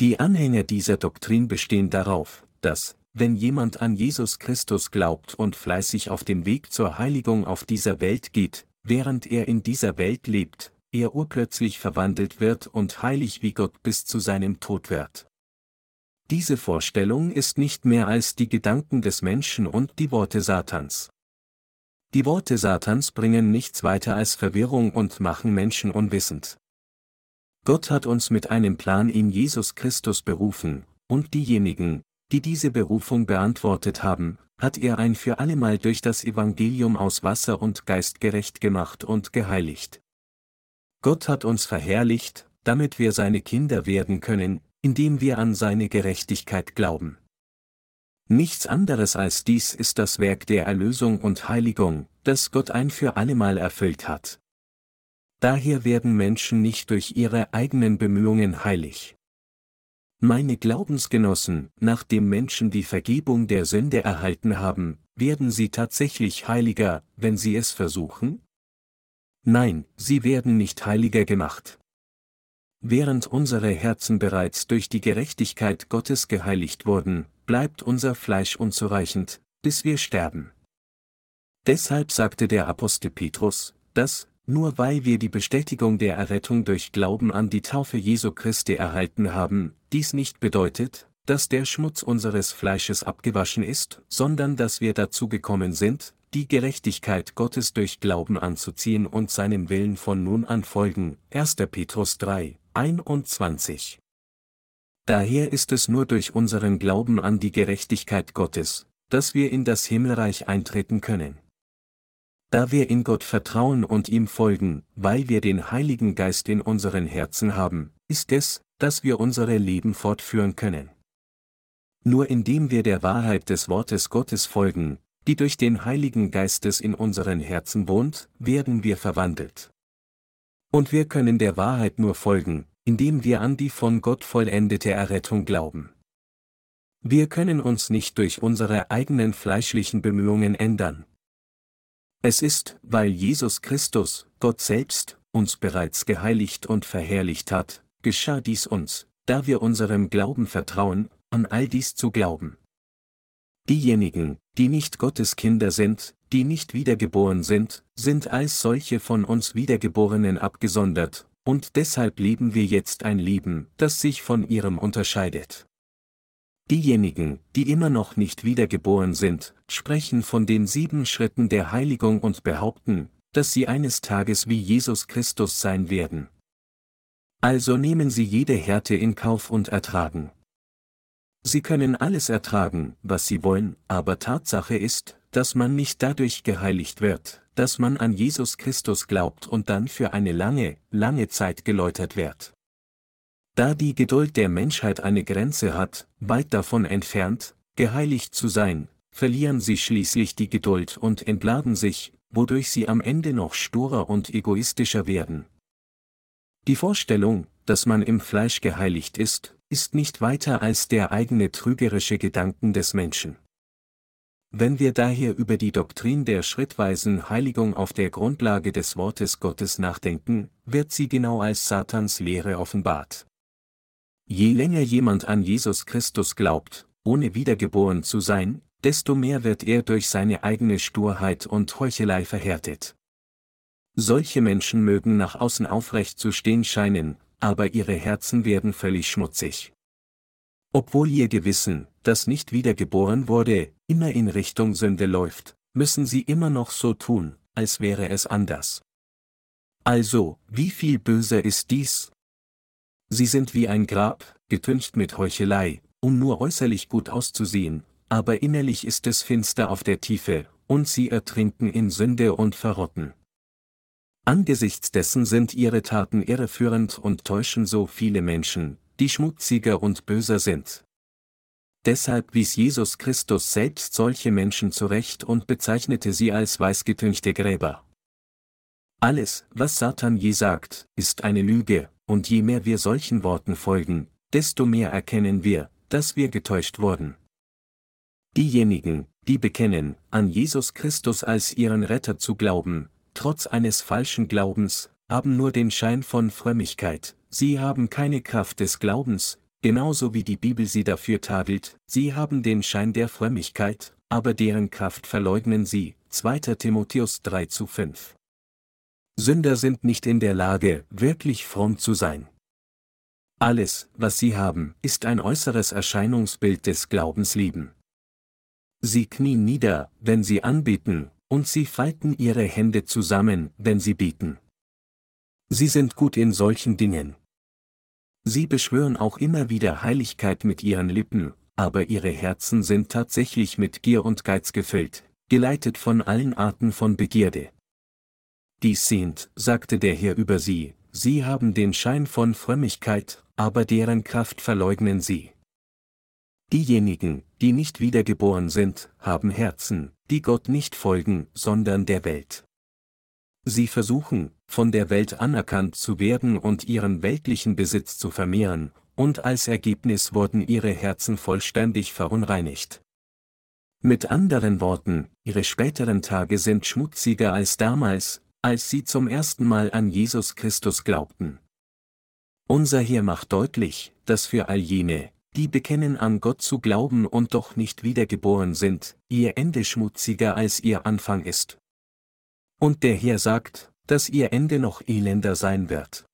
Speaker 1: Die Anhänger dieser Doktrin bestehen darauf, dass, wenn jemand an Jesus Christus glaubt und fleißig auf dem Weg zur Heiligung auf dieser Welt geht, während er in dieser Welt lebt, er urplötzlich verwandelt wird und heilig wie Gott bis zu seinem Tod wird. Diese Vorstellung ist nicht mehr als die Gedanken des Menschen und die Worte Satans. Die Worte Satans bringen nichts weiter als Verwirrung und machen Menschen unwissend. Gott hat uns mit einem Plan in Jesus Christus berufen, und diejenigen, die diese Berufung beantwortet haben, hat er ein für allemal durch das Evangelium aus Wasser und Geist gerecht gemacht und geheiligt. Gott hat uns verherrlicht, damit wir seine Kinder werden können, indem wir an seine Gerechtigkeit glauben. Nichts anderes als dies ist das Werk der Erlösung und Heiligung, das Gott ein für allemal erfüllt hat. Daher werden Menschen nicht durch ihre eigenen Bemühungen heilig. Meine Glaubensgenossen, nachdem Menschen die Vergebung der Sünde erhalten haben, werden sie tatsächlich heiliger, wenn sie es versuchen? Nein, sie werden nicht heiliger gemacht. Während unsere Herzen bereits durch die Gerechtigkeit Gottes geheiligt wurden, bleibt unser Fleisch unzureichend, bis wir sterben. Deshalb sagte der Apostel Petrus, dass, nur weil wir die Bestätigung der Errettung durch Glauben an die Taufe Jesu Christi erhalten haben, dies nicht bedeutet, dass der Schmutz unseres Fleisches abgewaschen ist, sondern dass wir dazu gekommen sind, die Gerechtigkeit Gottes durch Glauben anzuziehen und seinem Willen von nun an folgen. 1. Petrus 3, 21. Daher ist es nur durch unseren Glauben an die Gerechtigkeit Gottes, dass wir in das Himmelreich eintreten können. Da wir in Gott vertrauen und ihm folgen, weil wir den Heiligen Geist in unseren Herzen haben, ist es, dass wir unsere Leben fortführen können. Nur indem wir der Wahrheit des Wortes Gottes folgen, die durch den Heiligen Geistes in unseren Herzen wohnt, werden wir verwandelt. Und wir können der Wahrheit nur folgen, indem wir an die von Gott vollendete Errettung glauben. Wir können uns nicht durch unsere eigenen fleischlichen Bemühungen ändern. Es ist, weil Jesus Christus, Gott selbst, uns bereits geheiligt und verherrlicht hat, geschah dies uns, da wir unserem Glauben vertrauen, an all dies zu glauben. Diejenigen, die nicht Gottes Kinder sind, die nicht wiedergeboren sind, sind als solche von uns Wiedergeborenen abgesondert, und deshalb leben wir jetzt ein Leben, das sich von ihrem unterscheidet. Diejenigen, die immer noch nicht wiedergeboren sind, sprechen von den sieben Schritten der Heiligung und behaupten, dass sie eines Tages wie Jesus Christus sein werden. Also nehmen sie jede Härte in Kauf und ertragen. Sie können alles ertragen, was sie wollen, aber Tatsache ist, dass man nicht dadurch geheiligt wird, dass man an Jesus Christus glaubt und dann für eine lange, lange Zeit geläutert wird. Da die Geduld der Menschheit eine Grenze hat, weit davon entfernt, geheiligt zu sein, verlieren sie schließlich die Geduld und entladen sich, wodurch sie am Ende noch sturer und egoistischer werden. Die Vorstellung, dass man im Fleisch geheiligt ist, ist nicht weiter als der eigene trügerische Gedanken des Menschen. Wenn wir daher über die Doktrin der schrittweisen Heiligung auf der Grundlage des Wortes Gottes nachdenken, wird sie genau als Satans Lehre offenbart. Je länger jemand an Jesus Christus glaubt, ohne wiedergeboren zu sein, desto mehr wird er durch seine eigene Sturheit und Heuchelei verhärtet. Solche Menschen mögen nach außen aufrecht zu stehen scheinen, aber ihre Herzen werden völlig schmutzig. Obwohl ihr Gewissen, das nicht wiedergeboren wurde, immer in Richtung Sünde läuft, müssen sie immer noch so tun, als wäre es anders. Also, wie viel böser ist dies? Sie sind wie ein Grab, getüncht mit Heuchelei, um nur äußerlich gut auszusehen, aber innerlich ist es finster auf der Tiefe, und sie ertrinken in Sünde und verrotten. Angesichts dessen sind ihre Taten irreführend und täuschen so viele Menschen, die schmutziger und böser sind. Deshalb wies Jesus Christus selbst solche Menschen zurecht und bezeichnete sie als weißgetünchte Gräber. Alles, was Satan je sagt, ist eine Lüge, und je mehr wir solchen Worten folgen, desto mehr erkennen wir, dass wir getäuscht wurden. Diejenigen, die bekennen, an Jesus Christus als ihren Retter zu glauben, trotz eines falschen Glaubens, haben nur den Schein von Frömmigkeit, sie haben keine Kraft des Glaubens, genauso wie die Bibel sie dafür tadelt, sie haben den Schein der Frömmigkeit, aber deren Kraft verleugnen sie, 2. Timotheus 3 zu 5. Sünder sind nicht in der Lage, wirklich fromm zu sein. Alles, was sie haben, ist ein äußeres Erscheinungsbild des Glaubenslieben. Sie knien nieder, wenn sie anbeten, und sie falten ihre Hände zusammen, wenn sie bieten. Sie sind gut in solchen Dingen. Sie beschwören auch immer wieder Heiligkeit mit ihren Lippen, aber ihre Herzen sind tatsächlich mit Gier und Geiz gefüllt, geleitet von allen Arten von Begierde. Dies sind, sagte der Herr über sie, sie haben den Schein von Frömmigkeit, aber deren Kraft verleugnen sie. Diejenigen, die nicht wiedergeboren sind, haben Herzen, die Gott nicht folgen, sondern der Welt. Sie versuchen, von der Welt anerkannt zu werden und ihren weltlichen Besitz zu vermehren, und als Ergebnis wurden ihre Herzen vollständig verunreinigt. Mit anderen Worten, ihre späteren Tage sind schmutziger als damals, als sie zum ersten Mal an Jesus Christus glaubten. Unser Herr macht deutlich, dass für all jene, die bekennen an Gott zu glauben und doch nicht wiedergeboren sind, ihr Ende schmutziger als ihr Anfang ist. Und der Herr sagt, dass ihr Ende noch elender sein wird.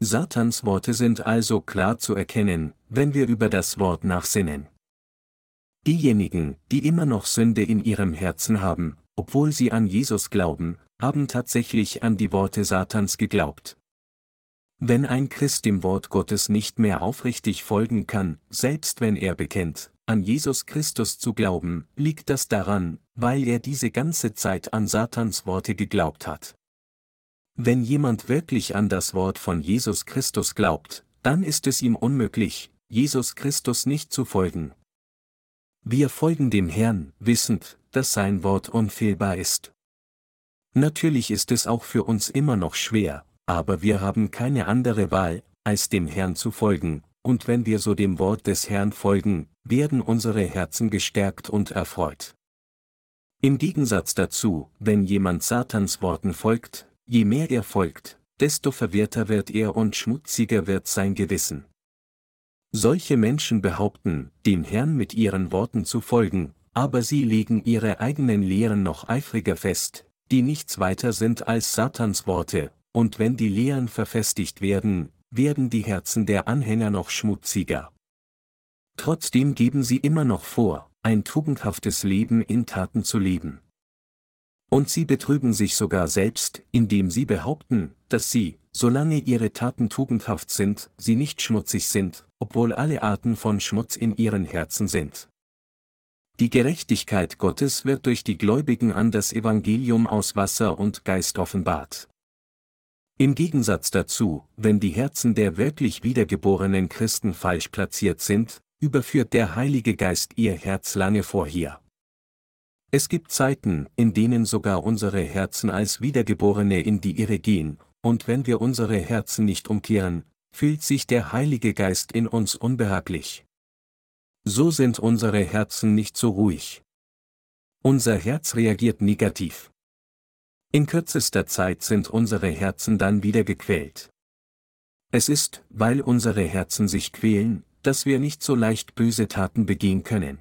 Speaker 1: Satans Worte sind also klar zu erkennen, wenn wir über das Wort nachsinnen. Diejenigen, die immer noch Sünde in ihrem Herzen haben, obwohl sie an Jesus glauben, haben tatsächlich an die Worte Satans geglaubt. Wenn ein Christ dem Wort Gottes nicht mehr aufrichtig folgen kann, selbst wenn er bekennt, an Jesus Christus zu glauben, liegt das daran, weil er diese ganze Zeit an Satans Worte geglaubt hat. Wenn jemand wirklich an das Wort von Jesus Christus glaubt, dann ist es ihm unmöglich, Jesus Christus nicht zu folgen. Wir folgen dem Herrn, wissend, dass sein Wort unfehlbar ist. Natürlich ist es auch für uns immer noch schwer, aber wir haben keine andere Wahl, als dem Herrn zu folgen, und wenn wir so dem Wort des Herrn folgen, werden unsere Herzen gestärkt und erfreut. Im Gegensatz dazu, wenn jemand Satans Worten folgt, je mehr er folgt, desto verwirrter wird er und schmutziger wird sein Gewissen. Solche Menschen behaupten, dem Herrn mit ihren Worten zu folgen, aber sie legen ihre eigenen Lehren noch eifriger fest, die nichts weiter sind als Satans Worte, und wenn die Lehren verfestigt werden, werden die Herzen der Anhänger noch schmutziger. Trotzdem geben sie immer noch vor, ein tugendhaftes Leben in Taten zu leben. Und sie betrügen sich sogar selbst, indem sie behaupten, dass sie, solange ihre Taten tugendhaft sind, sie nicht schmutzig sind, obwohl alle Arten von Schmutz in ihren Herzen sind. Die Gerechtigkeit Gottes wird durch die Gläubigen an das Evangelium aus Wasser und Geist offenbart. Im Gegensatz dazu, wenn die Herzen der wirklich wiedergeborenen Christen falsch platziert sind, überführt der Heilige Geist ihr Herz lange vorher. Es gibt Zeiten, in denen sogar unsere Herzen als Wiedergeborene in die Irre gehen, und wenn wir unsere Herzen nicht umkehren, fühlt sich der Heilige Geist in uns unbehaglich. So sind unsere Herzen nicht so ruhig. Unser Herz reagiert negativ. In kürzester Zeit sind unsere Herzen dann wieder gequält. Es ist, weil unsere Herzen sich quälen, dass wir nicht so leicht böse Taten begehen können.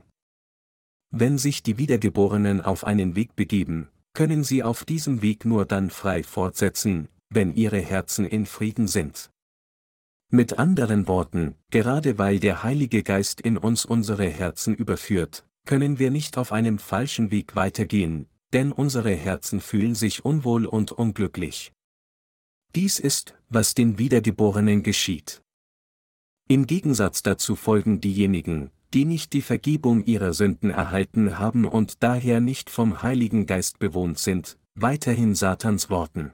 Speaker 1: Wenn sich die Wiedergeborenen auf einen Weg begeben, können sie auf diesem Weg nur dann frei fortsetzen, wenn ihre Herzen in Frieden sind. Mit anderen Worten, gerade weil der Heilige Geist in uns unsere Herzen überführt, können wir nicht auf einem falschen Weg weitergehen, denn unsere Herzen fühlen sich unwohl und unglücklich. Dies ist, was den Wiedergeborenen geschieht. Im Gegensatz dazu folgen diejenigen, die nicht die Vergebung ihrer Sünden erhalten haben und daher nicht vom Heiligen Geist bewohnt sind, weiterhin Satans Worten.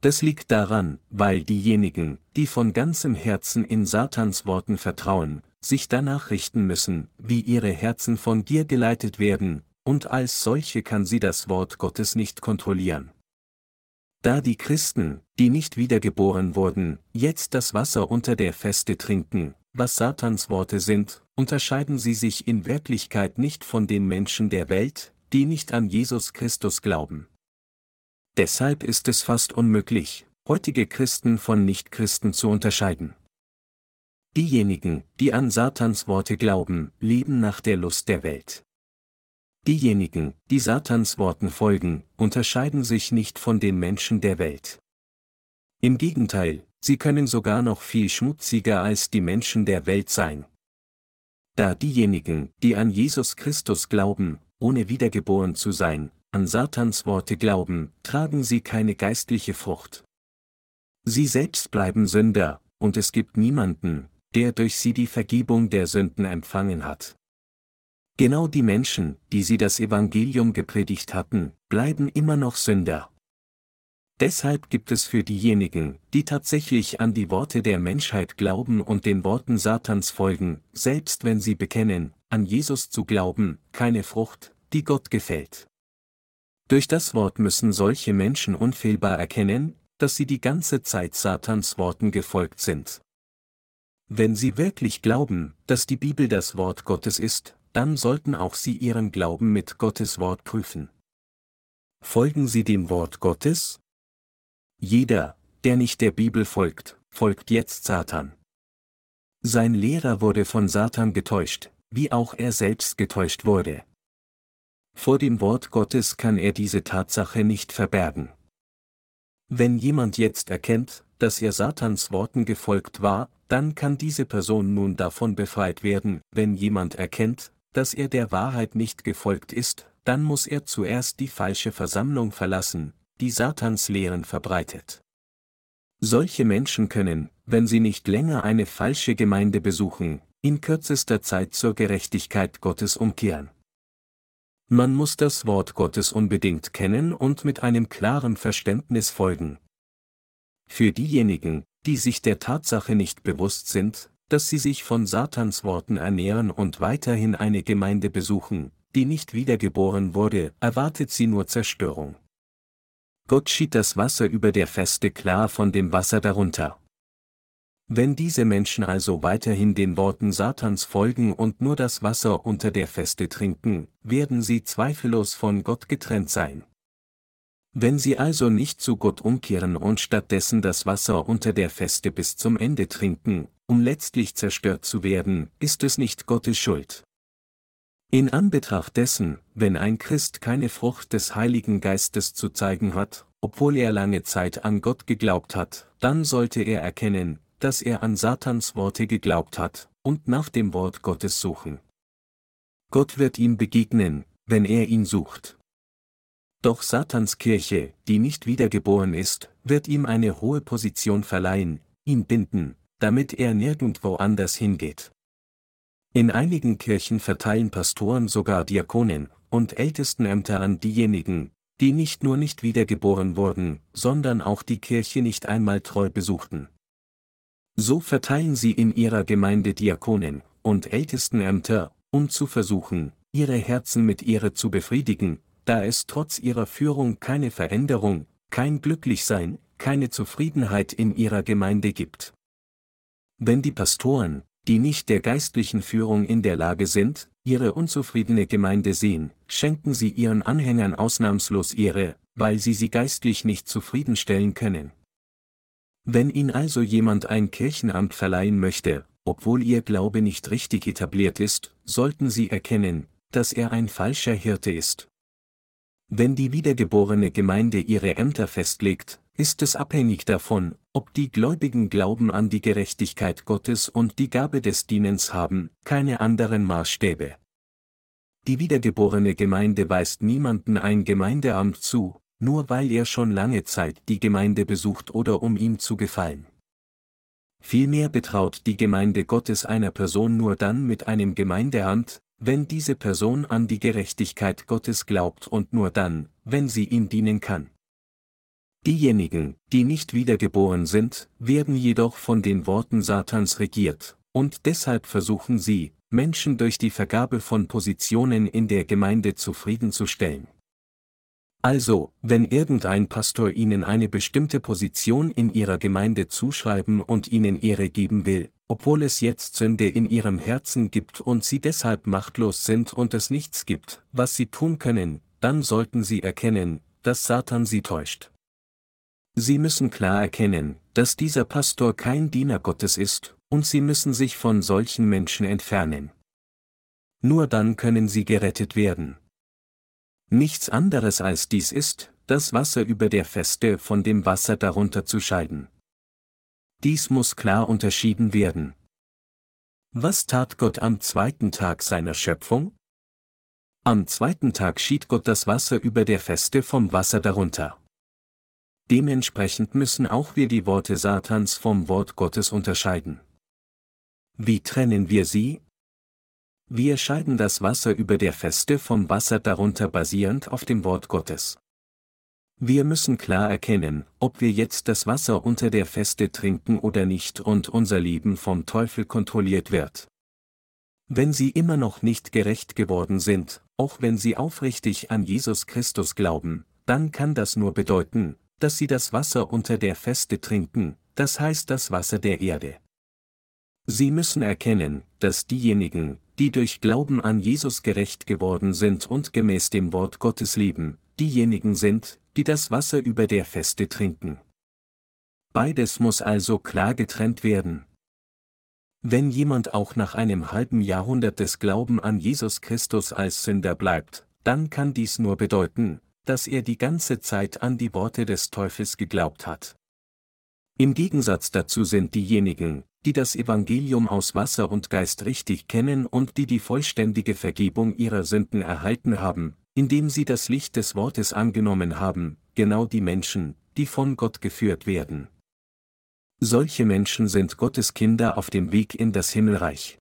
Speaker 1: Das liegt daran, weil diejenigen, die von ganzem Herzen in Satans Worten vertrauen, sich danach richten müssen, wie ihre Herzen von dir geleitet werden, und als solche kann sie das Wort Gottes nicht kontrollieren. Da die Christen, die nicht wiedergeboren wurden, jetzt das Wasser unter der Feste trinken, was Satans Worte sind, unterscheiden sie sich in Wirklichkeit nicht von den Menschen der Welt, die nicht an Jesus Christus glauben. Deshalb ist es fast unmöglich, heutige Christen von Nichtchristen zu unterscheiden. Diejenigen, die an Satans Worte glauben, leben nach der Lust der Welt. Diejenigen, die Satans Worten folgen, unterscheiden sich nicht von den Menschen der Welt. Im Gegenteil, sie können sogar noch viel schmutziger als die Menschen der Welt sein. Da diejenigen, die an Jesus Christus glauben, ohne wiedergeboren zu sein, an Satans Worte glauben, tragen sie keine geistliche Frucht. Sie selbst bleiben Sünder, und es gibt niemanden, der durch sie die Vergebung der Sünden empfangen hat. Genau die Menschen, die sie das Evangelium gepredigt hatten, bleiben immer noch Sünder. Deshalb gibt es für diejenigen, die tatsächlich an die Worte der Menschheit glauben und den Worten Satans folgen, selbst wenn sie bekennen, an Jesus zu glauben, keine Frucht, die Gott gefällt. Durch das Wort müssen solche Menschen unfehlbar erkennen, dass sie die ganze Zeit Satans Worten gefolgt sind. Wenn sie wirklich glauben, dass die Bibel das Wort Gottes ist, dann sollten auch sie ihren Glauben mit Gottes Wort prüfen. Folgen sie dem Wort Gottes? Jeder, der nicht der Bibel folgt, folgt jetzt Satan. Sein Lehrer wurde von Satan getäuscht, wie auch er selbst getäuscht wurde. Vor dem Wort Gottes kann er diese Tatsache nicht verbergen. Wenn jemand jetzt erkennt, dass er Satans Worten gefolgt war, dann kann diese Person nun davon befreit werden, wenn jemand erkennt, dass er der Wahrheit nicht gefolgt ist, dann muss er zuerst die falsche Versammlung verlassen, die Satans Lehren verbreitet. Solche Menschen können, wenn sie nicht länger eine falsche Gemeinde besuchen, in kürzester Zeit zur Gerechtigkeit Gottes umkehren. Man muss das Wort Gottes unbedingt kennen und mit einem klaren Verständnis folgen. Für diejenigen, die sich der Tatsache nicht bewusst sind, dass sie sich von Satans Worten ernähren und weiterhin eine Gemeinde besuchen, die nicht wiedergeboren wurde, erwartet sie nur Zerstörung. Gott schied das Wasser über der Feste klar von dem Wasser darunter. Wenn diese Menschen also weiterhin den Worten Satans folgen und nur das Wasser unter der Feste trinken, werden sie zweifellos von Gott getrennt sein. Wenn sie also nicht zu Gott umkehren und stattdessen das Wasser unter der Feste bis zum Ende trinken, um letztlich zerstört zu werden, ist es nicht Gottes Schuld. In Anbetracht dessen, wenn ein Christ keine Frucht des Heiligen Geistes zu zeigen hat, obwohl er lange Zeit an Gott geglaubt hat, dann sollte er erkennen, dass er an Satans Worte geglaubt hat, und nach dem Wort Gottes suchen. Gott wird ihm begegnen, wenn er ihn sucht. Doch Satans Kirche, die nicht wiedergeboren ist, wird ihm eine hohe Position verleihen, ihn binden, damit er nirgendwo anders hingeht. In einigen Kirchen verteilen Pastoren sogar Diakonen und Ältestenämter an diejenigen, die nicht nur nicht wiedergeboren wurden, sondern auch die Kirche nicht einmal treu besuchten. So verteilen sie in ihrer Gemeinde Diakonen und Ältestenämter, um zu versuchen, ihre Herzen mit Ehre zu befriedigen, da es trotz ihrer Führung keine Veränderung, kein Glücklichsein, keine Zufriedenheit in ihrer Gemeinde gibt. Wenn die Pastoren, die nicht der geistlichen Führung in der Lage sind, ihre unzufriedene Gemeinde sehen, schenken sie ihren Anhängern ausnahmslos Ehre, weil sie sie geistlich nicht zufriedenstellen können. Wenn Ihnen also jemand ein Kirchenamt verleihen möchte, obwohl Ihr Glaube nicht richtig etabliert ist, sollten Sie erkennen, dass er ein falscher Hirte ist. Wenn die wiedergeborene Gemeinde ihre Ämter festlegt, ist es abhängig davon, ob die Gläubigen Glauben an die Gerechtigkeit Gottes und die Gabe des Dienens haben, keine anderen Maßstäbe. Die wiedergeborene Gemeinde weist niemanden ein Gemeindeamt zu, nur weil er schon lange Zeit die Gemeinde besucht oder um ihm zu gefallen. Vielmehr betraut die Gemeinde Gottes einer Person nur dann mit einem Gemeindeamt, wenn diese Person an die Gerechtigkeit Gottes glaubt und nur dann, wenn sie ihm dienen kann. Diejenigen, die nicht wiedergeboren sind, werden jedoch von den Worten Satans regiert, und deshalb versuchen sie, Menschen durch die Vergabe von Positionen in der Gemeinde zufriedenzustellen. Also, wenn irgendein Pastor Ihnen eine bestimmte Position in Ihrer Gemeinde zuschreiben und Ihnen Ehre geben will, obwohl es jetzt Sünde in Ihrem Herzen gibt und Sie deshalb machtlos sind und es nichts gibt, was Sie tun können, dann sollten Sie erkennen, dass Satan Sie täuscht. Sie müssen klar erkennen, dass dieser Pastor kein Diener Gottes ist, und Sie müssen sich von solchen Menschen entfernen. Nur dann können Sie gerettet werden. Nichts anderes als dies ist, das Wasser über der Feste von dem Wasser darunter zu scheiden. Dies muss klar unterschieden werden. Was tat Gott am zweiten Tag seiner Schöpfung? Am zweiten Tag schied Gott das Wasser über der Feste vom Wasser darunter. Dementsprechend müssen auch wir die Worte Satans vom Wort Gottes unterscheiden. Wie trennen wir sie? Wir scheiden das Wasser über der Feste vom Wasser darunter basierend auf dem Wort Gottes. Wir müssen klar erkennen, ob wir jetzt das Wasser unter der Feste trinken oder nicht und unser Leben vom Teufel kontrolliert wird. Wenn sie immer noch nicht gerecht geworden sind, auch wenn sie aufrichtig an Jesus Christus glauben, dann kann das nur bedeuten, dass sie das Wasser unter der Feste trinken, das heißt das Wasser der Erde. Sie müssen erkennen, dass diejenigen, die durch Glauben an Jesus gerecht geworden sind und gemäß dem Wort Gottes leben, diejenigen sind, die das Wasser über der Feste trinken. Beides muss also klar getrennt werden. Wenn jemand auch nach einem halben Jahrhundert des Glauben an Jesus Christus als Sünder bleibt, dann kann dies nur bedeuten, dass er die ganze Zeit an die Worte des Teufels geglaubt hat. Im Gegensatz dazu sind diejenigen, die das Evangelium aus Wasser und Geist richtig kennen und die die vollständige Vergebung ihrer Sünden erhalten haben, indem sie das Licht des Wortes angenommen haben, genau die Menschen, die von Gott geführt werden. Solche Menschen sind Gottes Kinder auf dem Weg in das Himmelreich.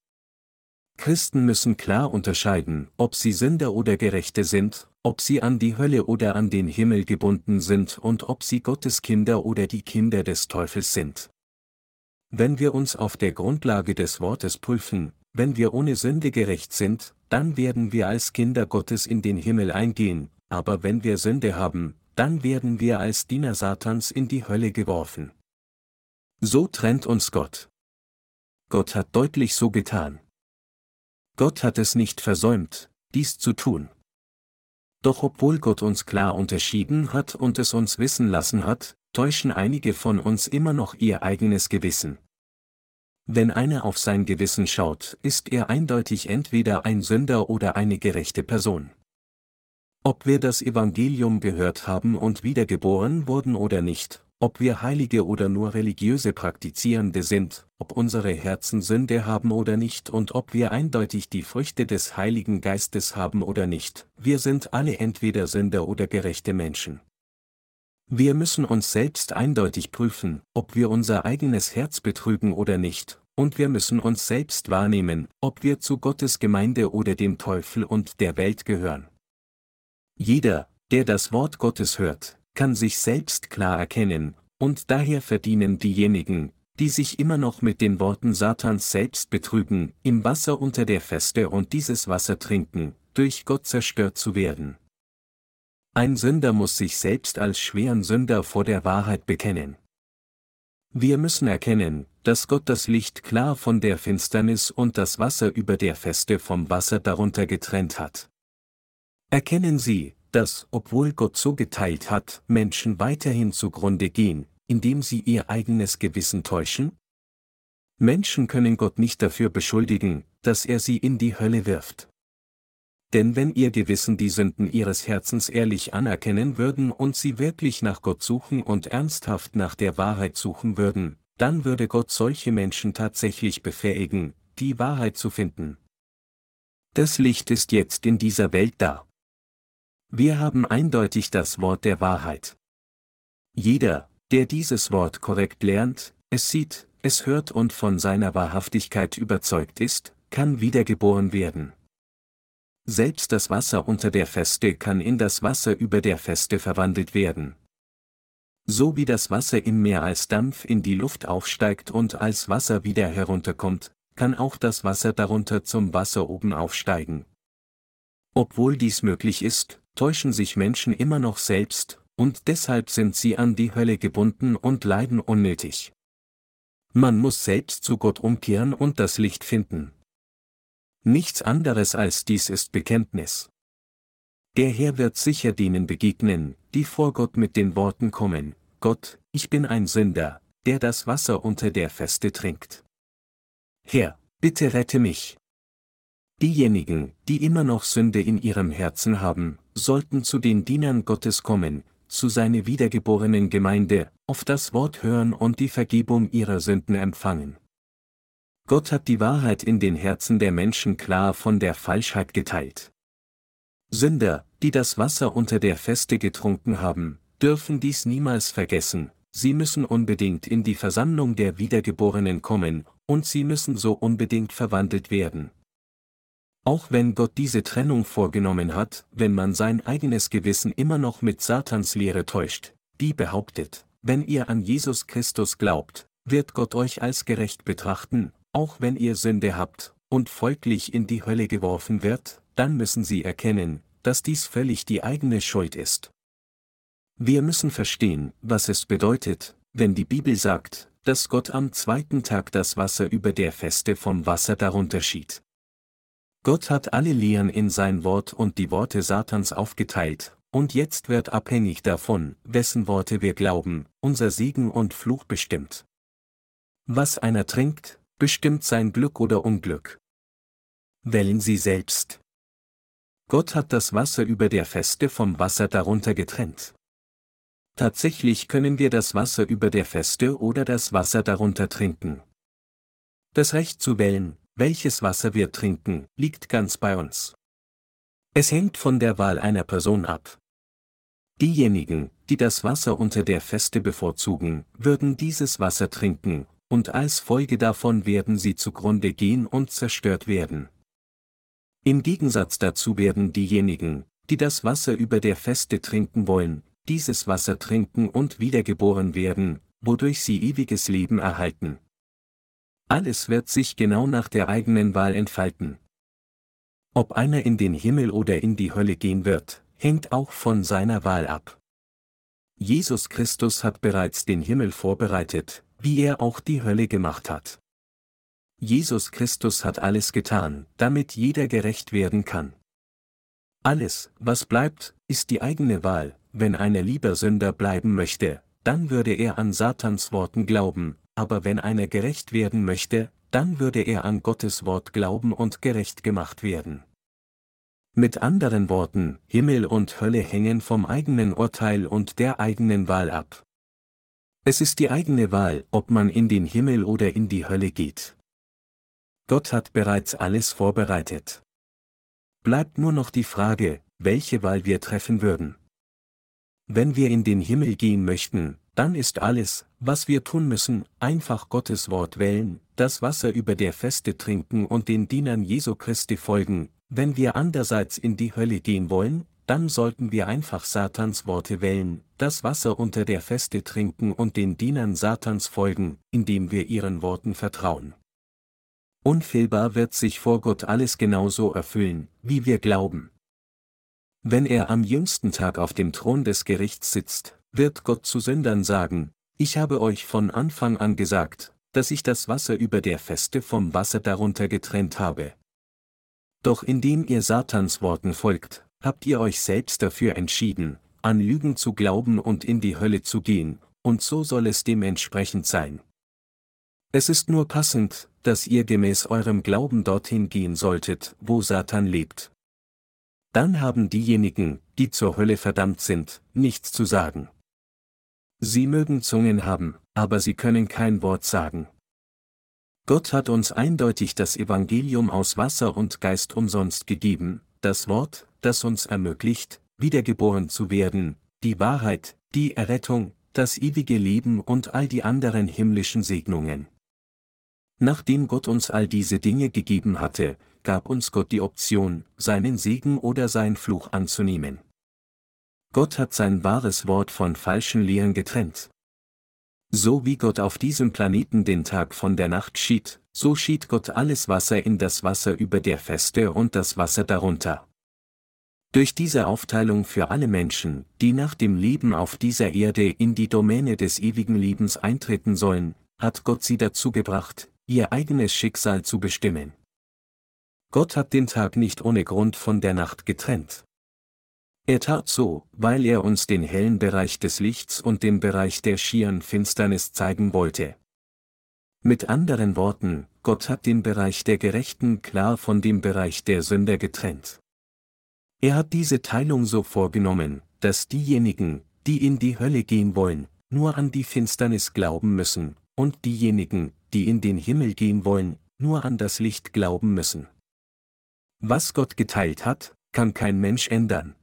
Speaker 1: Christen müssen klar unterscheiden, ob sie Sünder oder Gerechte sind, ob sie an die Hölle oder an den Himmel gebunden sind und ob sie Gottes Kinder oder die Kinder des Teufels sind. Wenn wir uns auf der Grundlage des Wortes prüfen, wenn wir ohne Sünde gerecht sind, dann werden wir als Kinder Gottes in den Himmel eingehen, aber wenn wir Sünde haben, dann werden wir als Diener Satans in die Hölle geworfen. So trennt uns Gott. Gott hat deutlich so getan. Gott hat es nicht versäumt, dies zu tun. Doch obwohl Gott uns klar unterschieden hat und es uns wissen lassen hat, täuschen einige von uns immer noch ihr eigenes Gewissen. Wenn einer auf sein Gewissen schaut, ist er eindeutig entweder ein Sünder oder eine gerechte Person. Ob wir das Evangelium gehört haben und wiedergeboren wurden oder nicht, ob wir Heilige oder nur religiöse Praktizierende sind, ob unsere Herzen Sünde haben oder nicht und ob wir eindeutig die Früchte des Heiligen Geistes haben oder nicht, wir sind alle entweder Sünder oder gerechte Menschen. Wir müssen uns selbst eindeutig prüfen, ob wir unser eigenes Herz betrügen oder nicht, und wir müssen uns selbst wahrnehmen, ob wir zu Gottes Gemeinde oder dem Teufel und der Welt gehören. Jeder, der das Wort Gottes hört, kann sich selbst klar erkennen, und daher verdienen diejenigen, die sich immer noch mit den Worten Satans selbst betrügen, im Wasser unter der Feste und dieses Wasser trinken, durch Gott zerstört zu werden. Ein Sünder muss sich selbst als schweren Sünder vor der Wahrheit bekennen. Wir müssen erkennen, dass Gott das Licht klar von der Finsternis und das Wasser über der Feste vom Wasser darunter getrennt hat. Erkennen Sie, dass, obwohl Gott so geteilt hat, Menschen weiterhin zugrunde gehen, indem sie ihr eigenes Gewissen täuschen? Menschen können Gott nicht dafür beschuldigen, dass er sie in die Hölle wirft. Denn wenn ihr Gewissen die Sünden ihres Herzens ehrlich anerkennen würden und sie wirklich nach Gott suchen und ernsthaft nach der Wahrheit suchen würden, dann würde Gott solche Menschen tatsächlich befähigen, die Wahrheit zu finden. Das Licht ist jetzt in dieser Welt da. Wir haben eindeutig das Wort der Wahrheit. Jeder, der dieses Wort korrekt lernt, es sieht, es hört und von seiner Wahrhaftigkeit überzeugt ist, kann wiedergeboren werden. Selbst das Wasser unter der Feste kann in das Wasser über der Feste verwandelt werden. So wie das Wasser im Meer als Dampf in die Luft aufsteigt und als Wasser wieder herunterkommt, kann auch das Wasser darunter zum Wasser oben aufsteigen. Obwohl dies möglich ist, täuschen sich Menschen immer noch selbst, und deshalb sind sie an die Hölle gebunden und leiden unnötig. Man muss selbst zu Gott umkehren und das Licht finden. Nichts anderes als dies ist Bekenntnis. Der Herr wird sicher denen begegnen, die vor Gott mit den Worten kommen, Gott, ich bin ein Sünder, der das Wasser unter der Feste trinkt. Herr, bitte rette mich. Diejenigen, die immer noch Sünde in ihrem Herzen haben, sollten zu den Dienern Gottes kommen, zu seiner wiedergeborenen Gemeinde, auf das Wort hören und die Vergebung ihrer Sünden empfangen. Gott hat die Wahrheit in den Herzen der Menschen klar von der Falschheit geteilt. Sünder, die das Wasser unter der Feste getrunken haben, dürfen dies niemals vergessen, sie müssen unbedingt in die Versammlung der Wiedergeborenen kommen, und sie müssen so unbedingt verwandelt werden. Auch wenn Gott diese Trennung vorgenommen hat, wenn man sein eigenes Gewissen immer noch mit Satans Lehre täuscht, die behauptet, wenn ihr an Jesus Christus glaubt, wird Gott euch als gerecht betrachten, auch wenn ihr Sünde habt, und folglich in die Hölle geworfen wird, dann müssen sie erkennen, dass dies völlig die eigene Schuld ist. Wir müssen verstehen, was es bedeutet, wenn die Bibel sagt, dass Gott am zweiten Tag das Wasser über der Feste vom Wasser darunter schied. Gott hat alle Lehren in sein Wort und die Worte Satans aufgeteilt, und jetzt wird abhängig davon, wessen Worte wir glauben, unser Segen und Fluch bestimmt. Was einer trinkt, bestimmt sein Glück oder Unglück. Wählen Sie selbst. Gott hat das Wasser über der Feste vom Wasser darunter getrennt. Tatsächlich können wir das Wasser über der Feste oder das Wasser darunter trinken. Das Recht zu wählen, welches Wasser wir trinken, liegt ganz bei uns. Es hängt von der Wahl einer Person ab. Diejenigen, die das Wasser unter der Feste bevorzugen, würden dieses Wasser trinken, und als Folge davon werden sie zugrunde gehen und zerstört werden. Im Gegensatz dazu werden diejenigen, die das Wasser über der Feste trinken wollen, dieses Wasser trinken und wiedergeboren werden, wodurch sie ewiges Leben erhalten. Alles wird sich genau nach der eigenen Wahl entfalten. Ob einer in den Himmel oder in die Hölle gehen wird, hängt auch von seiner Wahl ab. Jesus Christus hat bereits den Himmel vorbereitet, wie er auch die Hölle gemacht hat. Jesus Christus hat alles getan, damit jeder gerecht werden kann. Alles, was bleibt, ist die eigene Wahl, wenn einer lieber Sünder bleiben möchte, dann würde er an Satans Worten glauben, aber wenn einer gerecht werden möchte, dann würde er an Gottes Wort glauben und gerecht gemacht werden. Mit anderen Worten, Himmel und Hölle hängen vom eigenen Urteil und der eigenen Wahl ab. Es ist die eigene Wahl, ob man in den Himmel oder in die Hölle geht. Gott hat bereits alles vorbereitet. Bleibt nur noch die Frage, welche Wahl wir treffen würden. Wenn wir in den Himmel gehen möchten, dann ist alles, was wir tun müssen, einfach Gottes Wort wählen, das Wasser über der Feste trinken und den Dienern Jesu Christi folgen, wenn wir andererseits in die Hölle gehen wollen, dann sollten wir einfach Satans Worte wählen, das Wasser unter der Feste trinken und den Dienern Satans folgen, indem wir ihren Worten vertrauen. Unfehlbar wird sich vor Gott alles genauso erfüllen, wie wir glauben. Wenn er am jüngsten Tag auf dem Thron des Gerichts sitzt, wird Gott zu Sündern sagen, ich habe euch von Anfang an gesagt, dass ich das Wasser über der Feste vom Wasser darunter getrennt habe. Doch indem ihr Satans Worten folgt, habt ihr euch selbst dafür entschieden, an Lügen zu glauben und in die Hölle zu gehen, und so soll es dementsprechend sein. Es ist nur passend, dass ihr gemäß eurem Glauben dorthin gehen solltet, wo Satan lebt. Dann haben diejenigen, die zur Hölle verdammt sind, nichts zu sagen. Sie mögen Zungen haben, aber sie können kein Wort sagen. Gott hat uns eindeutig das Evangelium aus Wasser und Geist umsonst gegeben, das Wort, das uns ermöglicht, wiedergeboren zu werden, die Wahrheit, die Errettung, das ewige Leben und all die anderen himmlischen Segnungen. Nachdem Gott uns all diese Dinge gegeben hatte, gab uns Gott die Option, seinen Segen oder sein Fluch anzunehmen. Gott hat sein wahres Wort von falschen Lehren getrennt. So wie Gott auf diesem Planeten den Tag von der Nacht schied, so schied Gott alles Wasser in das Wasser über der Feste und das Wasser darunter. Durch diese Aufteilung für alle Menschen, die nach dem Leben auf dieser Erde in die Domäne des ewigen Lebens eintreten sollen, hat Gott sie dazu gebracht, ihr eigenes Schicksal zu bestimmen. Gott hat den Tag nicht ohne Grund von der Nacht getrennt. Er tat so, weil er uns den hellen Bereich des Lichts und den Bereich der schieren Finsternis zeigen wollte. Mit anderen Worten, Gott hat den Bereich der Gerechten klar von dem Bereich der Sünder getrennt. Er hat diese Teilung so vorgenommen, dass diejenigen, die in die Hölle gehen wollen, nur an die Finsternis glauben müssen, und diejenigen, die in den Himmel gehen wollen, nur an das Licht glauben müssen. Was Gott geteilt hat, kann kein Mensch ändern.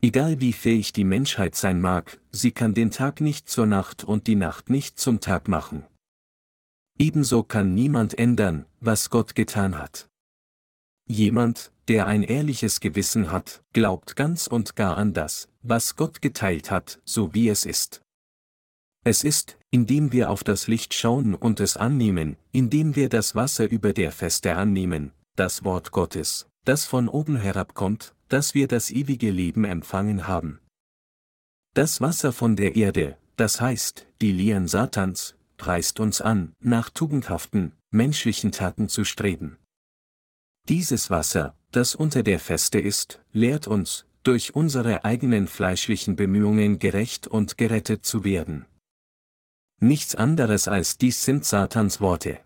Speaker 1: Egal wie fähig die Menschheit sein mag, sie kann den Tag nicht zur Nacht und die Nacht nicht zum Tag machen. Ebenso kann niemand ändern, was Gott getan hat. Jemand, der ein ehrliches Gewissen hat, glaubt ganz und gar an das, was Gott geteilt hat, so wie es ist. Es ist, indem wir auf das Licht schauen und es annehmen, indem wir das Wasser über der Feste annehmen, das Wort Gottes, das von oben herabkommt, dass wir das ewige Leben empfangen haben. Das Wasser von der Erde, das heißt, die Lehren Satans, preist uns an, nach tugendhaften, menschlichen Taten zu streben. Dieses Wasser, das unter der Feste ist, lehrt uns, durch unsere eigenen fleischlichen Bemühungen gerecht und gerettet zu werden. Nichts anderes als dies sind Satans Worte.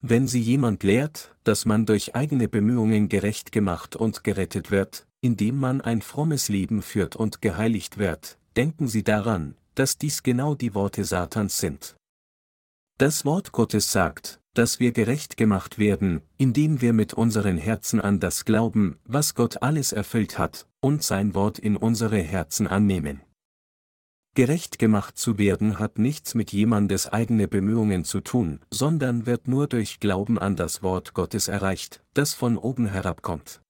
Speaker 1: Wenn sie jemand lehrt, dass man durch eigene Bemühungen gerecht gemacht und gerettet wird, indem man ein frommes Leben führt und geheiligt wird, denken Sie daran, dass dies genau die Worte Satans sind. Das Wort Gottes sagt, dass wir gerecht gemacht werden, indem wir mit unseren Herzen an das glauben, was Gott alles erfüllt hat, und sein Wort in unsere Herzen annehmen. Gerecht gemacht zu werden hat nichts mit jemandes eigene Bemühungen zu tun, sondern wird nur durch Glauben an das Wort Gottes erreicht, das von oben herabkommt.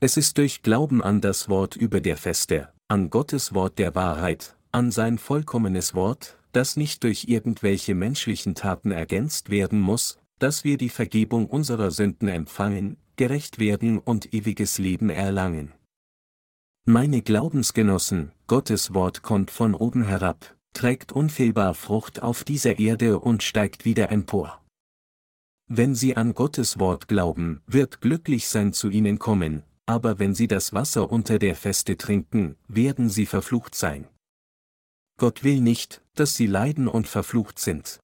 Speaker 1: Es ist durch Glauben an das Wort über der Feste, an Gottes Wort der Wahrheit, an sein vollkommenes Wort, das nicht durch irgendwelche menschlichen Taten ergänzt werden muss, dass wir die Vergebung unserer Sünden empfangen, gerecht werden und ewiges Leben erlangen. Meine Glaubensgenossen, Gottes Wort kommt von oben herab, trägt unfehlbar Frucht auf dieser Erde und steigt wieder empor. Wenn Sie an Gottes Wort glauben, wird glücklich sein zu Ihnen kommen, aber wenn Sie das Wasser unter der Feste trinken, werden Sie verflucht sein. Gott will nicht, dass Sie leiden und verflucht sind.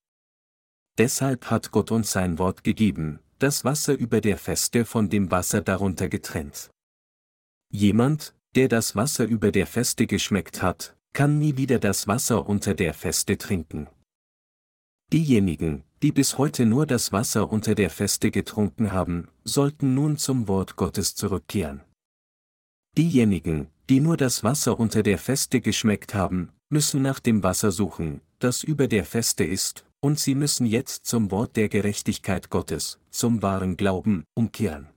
Speaker 1: Deshalb hat Gott uns sein Wort gegeben, das Wasser über der Feste von dem Wasser darunter getrennt. Jemand, der das Wasser über der Feste geschmeckt hat, kann nie wieder das Wasser unter der Feste trinken. Diejenigen, die bis heute nur das Wasser unter der Feste getrunken haben, sollten nun zum Wort Gottes zurückkehren. Diejenigen, die nur das Wasser unter der Feste geschmeckt haben, müssen nach dem Wasser suchen, das über der Feste ist, und sie müssen jetzt zum Wort der Gerechtigkeit Gottes, zum wahren Glauben, umkehren.